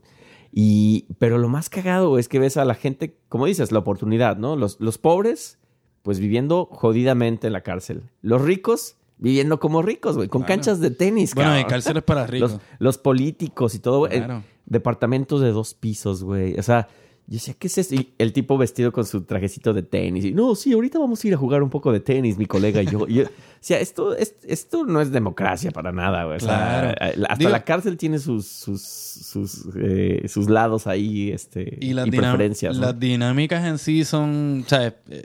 Y, pero lo más cagado es que ves a la gente, como dices, la oportunidad, ¿no? Los, los pobres, pues viviendo jodidamente en la cárcel. Los ricos, viviendo como ricos, güey, con Claro. canchas de tenis, Bueno, cabrón. y cárceles para ricos. los, los políticos y todo, eh, Claro. departamentos de dos pisos, güey. O sea, yo decía, ¿qué es esto? Y el tipo vestido con su trajecito de tenis. Y, no, sí, ahorita vamos a ir a jugar un poco de tenis, mi colega y yo. Y yo o sea, esto, es- esto no es democracia para nada, güey. O sea, Claro. eh, hasta Digo- la cárcel tiene sus, sus, sus, eh, sus lados ahí, este, Y las, y preferencias. ¿no? las dinámicas en sí son, ¿sabes? Eh,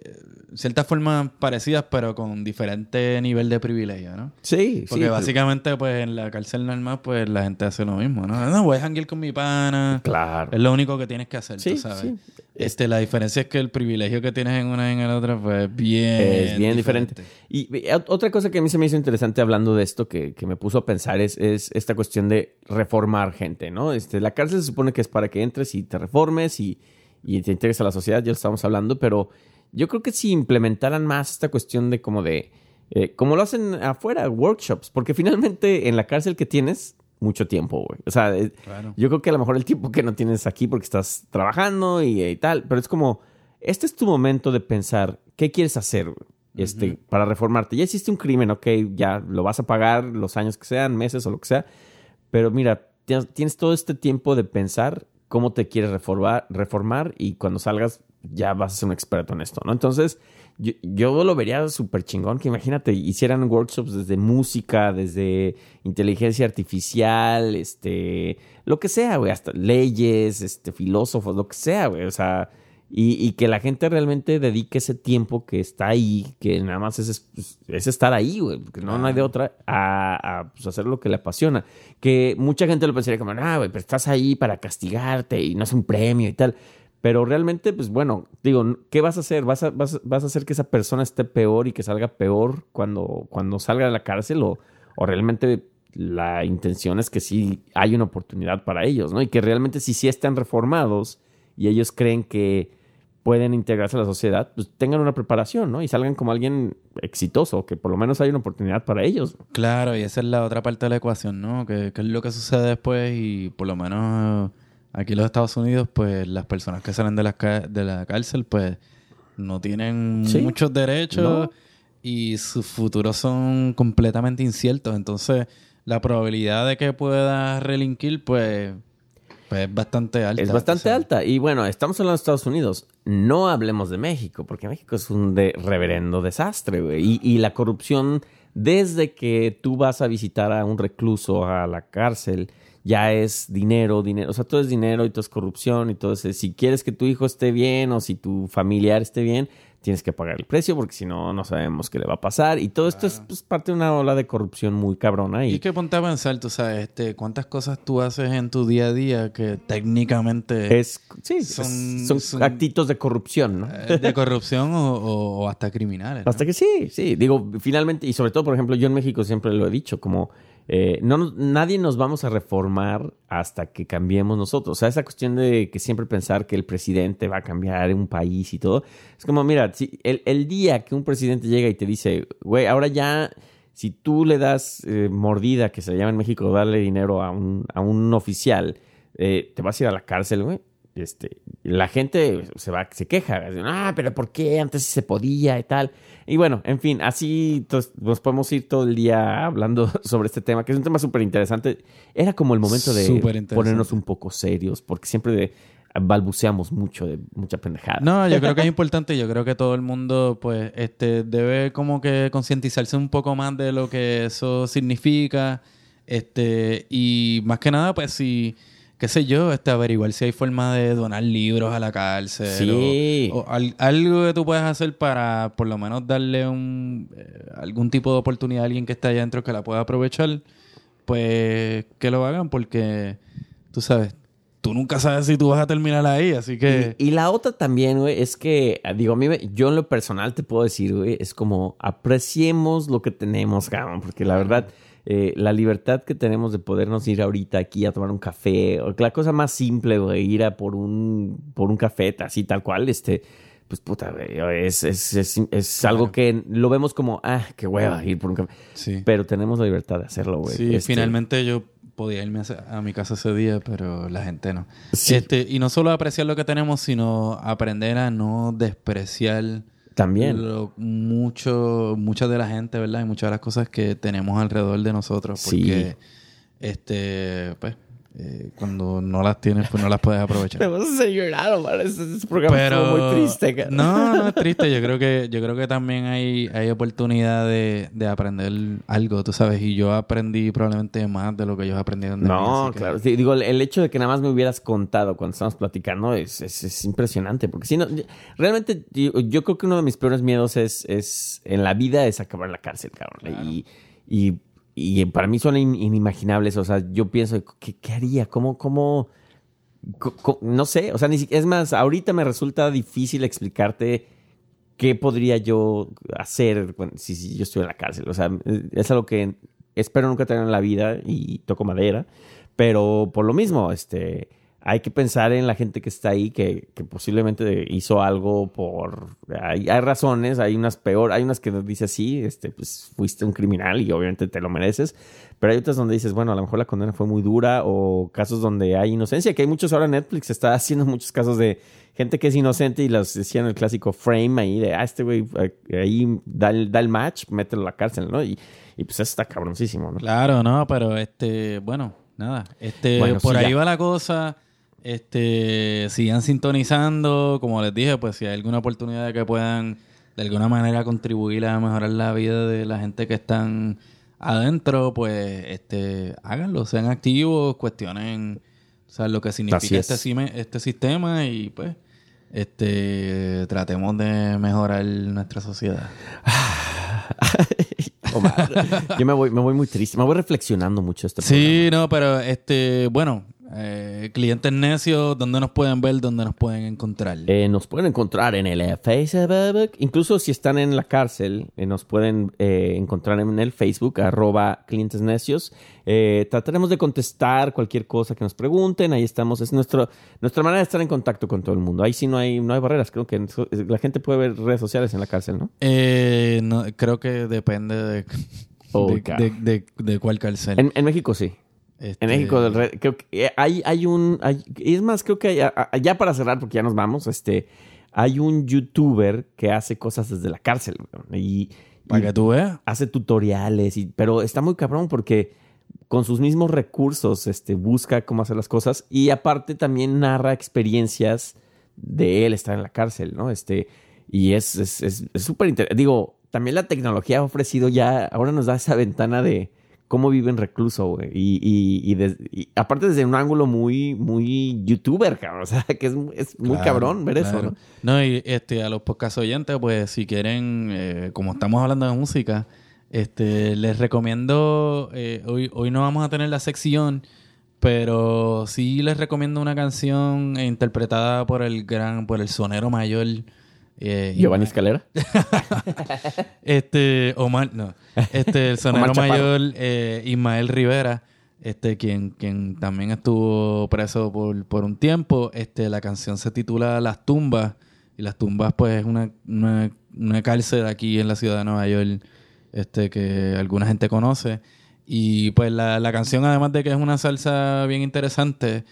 ciertas formas parecidas, pero con diferente nivel de privilegio, ¿no? Sí, Porque sí. básicamente, pues, en la cárcel normal, pues, la gente hace lo mismo, ¿no? No, voy a janguear con mi pana. Claro. Es lo único que tienes que hacer, Sí, tú sabes. sí. Este, la diferencia es que el privilegio que tienes en una y en la otra, pues, es bien... Es bien diferente. Y y ot- otra cosa que a mí se me hizo interesante hablando de esto, que, que me puso a pensar, es, es esta cuestión de reformar gente, ¿no? Este, la cárcel se supone que es para que entres y te reformes y, y te integres a la sociedad, ya lo estamos hablando, pero yo creo que si implementaran más esta cuestión de como de, eh, como lo hacen afuera, workshops, porque finalmente en la cárcel que tienes, mucho tiempo, güey. O sea, eh, Claro. yo creo que a lo mejor el tiempo que no tienes aquí porque estás trabajando y, y tal, pero es como, este es tu momento de pensar qué quieres hacer güey, este, para reformarte. Ya hiciste un crimen, ok, ya lo vas a pagar los años que sean, meses o lo que sea, pero mira, tienes, tienes todo este tiempo de pensar cómo te quieres reformar, reformar y cuando salgas ya vas a ser un experto en esto, ¿no? Entonces, yo, yo lo vería súper chingón que imagínate, hicieran workshops desde música, desde inteligencia artificial, este, lo que sea, güey, hasta leyes, este, filósofos, lo que sea, güey, o sea, y, y que la gente realmente dedique ese tiempo que está ahí, que nada más es, es, es estar ahí, güey, porque no, no hay de otra, a, a, pues, hacer lo que le apasiona. Que mucha gente lo pensaría como, ah, güey, pero estás ahí para castigarte y no es un premio y tal. Pero realmente, pues bueno, digo, ¿qué vas a hacer? ¿Vas a, vas, vas a hacer que esa persona esté peor y que salga peor cuando, cuando salga de la cárcel? ¿O, o realmente la intención es que sí hay una oportunidad para ellos, ¿no? Y que realmente si sí están reformados y ellos creen que pueden integrarse a la sociedad, pues tengan una preparación, ¿no? Y salgan como alguien exitoso, que por lo menos hay una oportunidad para ellos. Claro, y esa es la otra parte de la ecuación, ¿no? Que, que es lo que sucede después y por lo menos aquí en los Estados Unidos, pues las personas que salen de la, de la cárcel, pues no tienen Sí. muchos derechos No. y sus futuros son completamente inciertos. Entonces, la probabilidad de que pueda relinquir, pues, pues es bastante alta. Es bastante o sea. alta. Y bueno, estamos hablando de Estados Unidos. No hablemos de México, porque México es un de reverendo desastre, güey. Y, y la corrupción, desde que tú vas a visitar a un recluso a la cárcel, ya es dinero, dinero. O sea, todo es dinero y todo es corrupción y todo es... Si quieres que tu hijo esté bien o si tu familiar esté bien, tienes que pagar el precio porque si no, no sabemos qué le va a pasar. Y todo esto es pues, parte de una ola de corrupción muy cabrona. Y Y, que ponte a pensar, tú sabes, este, cuántas cosas tú haces en tu día a día que técnicamente es... Sí, Son- son, son son- actitos de corrupción, ¿no? eh, de corrupción o, o- o hasta criminales. ¿no? Hasta que sí, sí. Digo, finalmente, y sobre todo, por ejemplo, yo en México siempre lo he dicho, como eh, no, nadie nos vamos a reformar hasta que cambiemos nosotros. O sea, esa cuestión de que siempre pensar que el presidente va a cambiar un país y todo. Es como, mira, si el, el día que un presidente llega y te dice, güey, ahora ya, si tú le das eh, mordida, que se llama en México, darle dinero a un, a un oficial, eh, te vas a ir a la cárcel, güey. Este, la gente se va, se queja, ah, pero ¿por qué antes se podía y tal? Y bueno, en fin, así nos podemos ir todo el día hablando sobre este tema, que es un tema súper interesante. Era como el momento de ponernos un poco serios, porque siempre de- balbuceamos mucho de mucha pendejada. No, yo creo que es importante. Yo creo que todo el mundo, pues, este, debe como que concientizarse un poco más de lo que eso significa. Este, y más que nada, pues, si, qué sé yo, este, averiguar si hay forma de donar libros a la cárcel. Sí. O, o al- algo que tú puedas hacer para, por lo menos, darle un, eh, algún tipo de oportunidad a alguien que está allá adentro que la pueda aprovechar. Pues, que lo hagan porque, tú sabes, tú nunca sabes si tú vas a terminar ahí, así que... Y, y la otra también, güey, es que, digo, a mí, yo en lo personal te puedo decir, güey, es como apreciemos lo que tenemos, cabrón, porque la verdad, eh, la libertad que tenemos de podernos ir ahorita aquí a tomar un café, o la cosa más simple, güey, ir a por un, por un café, así tal cual, este, pues puta, güey, es, es, es, es algo que lo vemos como, ah, qué hueva ir por un café. Sí. Pero tenemos la libertad de hacerlo, güey. Sí, Este, finalmente yo podía irme a, mi casa ese día, pero la gente no. Sí. Este, y no solo apreciar lo que tenemos, sino aprender a no despreciar También. lo- mucho, mucha de la gente, ¿verdad? Y muchas de las cosas que tenemos alrededor de nosotros. Sí. Porque, este, pues, eh, cuando no las tienes, pues no las puedes aprovechar. Te vas a hacer llorar, Omar. Este, este programa Pero muy triste. cara. no, no es triste. Yo creo que yo creo que también hay, hay oportunidad de, de aprender algo, tú sabes. Y yo aprendí probablemente más de lo que ellos aprendieron de mí. No, que- claro. Sí, digo, el- el hecho de que nada más me hubieras contado cuando estábamos platicando es, es, es impresionante. Porque si no, realmente yo, yo creo que uno de mis peores miedos es, es en la vida es acabar en la cárcel, cabrón. Y, y, y para mí son in- inimaginables. O sea, yo pienso, ¿qué, qué haría? ¿Cómo, cómo, co- no sé? O sea, ni es más, ahorita me resulta difícil explicarte qué podría yo hacer si, si yo estuviera en la cárcel. O sea, es algo que espero nunca tener en la vida y toco madera, pero por lo mismo, este, hay que pensar en la gente que está ahí que, que posiblemente hizo algo por... Hay, hay razones, hay unas peor, hay unas que nos dice así, este, pues fuiste un criminal y obviamente te lo mereces, pero hay otras donde dices, bueno, a lo mejor la condena fue muy dura o casos donde hay inocencia, que hay muchos ahora Netflix está haciendo muchos casos de gente que es inocente y las decían el clásico frame ahí de, ah, este güey eh, ahí da el, da el match, mételo a la cárcel, ¿no? Y, y pues eso está cabroncísimo, ¿no? Claro, no, pero este, bueno, nada. Este, Bueno, por sí, ahí ya. va la cosa. Este, sigan sintonizando. Como les dije, pues si hay alguna oportunidad de que puedan de alguna manera contribuir a mejorar la vida de la gente que están adentro, pues este, háganlo, sean activos, cuestionen o sea, lo que significa es. este, este sistema y pues este tratemos de mejorar nuestra sociedad. Omar, yo me voy, me voy muy triste, me voy reflexionando mucho este Sí, no, pero este, bueno, eh, clientes necios, ¿dónde nos pueden ver? ¿Dónde nos pueden encontrar? Eh, nos pueden encontrar en el eh, Facebook. Incluso si están en la cárcel, eh, nos pueden eh, encontrar en el Facebook, arroba clientes necios. Eh, trataremos de contestar cualquier cosa que nos pregunten. Ahí estamos. Es nuestro, nuestra manera de estar en contacto con todo el mundo. Ahí sí no hay, no hay barreras. Creo que la gente puede ver redes sociales en la cárcel, ¿no? Eh, no, creo que depende de, Oh, de, de- de- de cuál cárcel. En, en México sí. Este, En México, del re- creo que eh, hay, hay un. hay- es más, creo que hay- ya para cerrar, porque ya nos vamos, este. Hay un youtuber que hace cosas desde la cárcel. Y, Para que tú veas. hace tutoriales, y, pero está muy cabrón porque con sus mismos recursos este, busca cómo hacer las cosas y aparte también narra experiencias de él estar en la cárcel, ¿no? Este, y es es- es- es súper interesante. Digo, también la tecnología ha ofrecido ya, ahora nos da esa ventana de cómo vive en recluso, güey. Y, y, y des- y aparte desde un ángulo muy, muy youtuber, cabrón. O sea, que es, es muy Claro, cabrón ver eso. ¿no? No, y este, a los podcast oyentes, pues si quieren, eh, como estamos hablando de música, este, les recomiendo, eh, hoy, hoy no vamos a tener la sección, pero sí les recomiendo una canción interpretada por el gran, por el sonero mayor. Eh, Giovanni Escalera. este, Omar, no. Este, el sonero mayor, eh, Ismael Rivera, este, quien, quien también estuvo preso por, por un tiempo. Este, la canción se titula Las Tumbas. Y Las Tumbas, pues, es una, una, una cárcel aquí en la ciudad de Nueva York, este, que alguna gente conoce. Y pues la, la canción, además de que es una salsa bien interesante,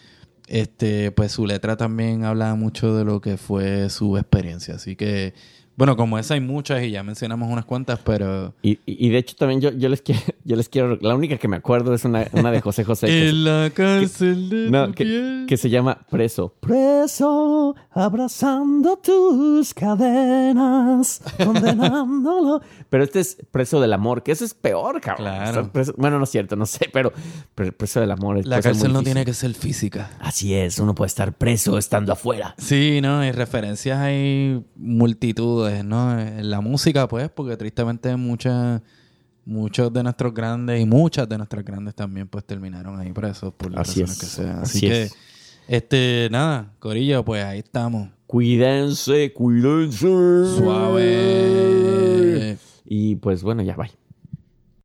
este, pues su letra también habla mucho de lo que fue su experiencia. Así que, bueno, como esa hay muchas y ya mencionamos unas cuantas, pero... Y, y- y de hecho también yo, yo les quiero, yo les quiero, la única que me acuerdo es una, una de José José. que, En la cárcel de no, tu que, piel. que se llama Preso. Preso, abrazando tus cadenas, condenándolo. Pero este es Preso del Amor, que eso es peor, cabrón. Claro. Estar preso- bueno, no es cierto, no sé, pero, pero Preso del Amor es La cárcel no tiene que ser física. Así es, uno puede estar preso estando afuera. Sí, no, hay referencias hay multitudes, ¿no? En la música, pues, porque tristemente muchas, muchos de nuestros grandes y muchas de nuestras grandes también, pues, terminaron ahí presos por las Así razones es, que sean. Así, así que, es. este, nada, Corillo, pues ahí estamos. Cuídense, cuídense. Suave. Y pues bueno, ya, bye.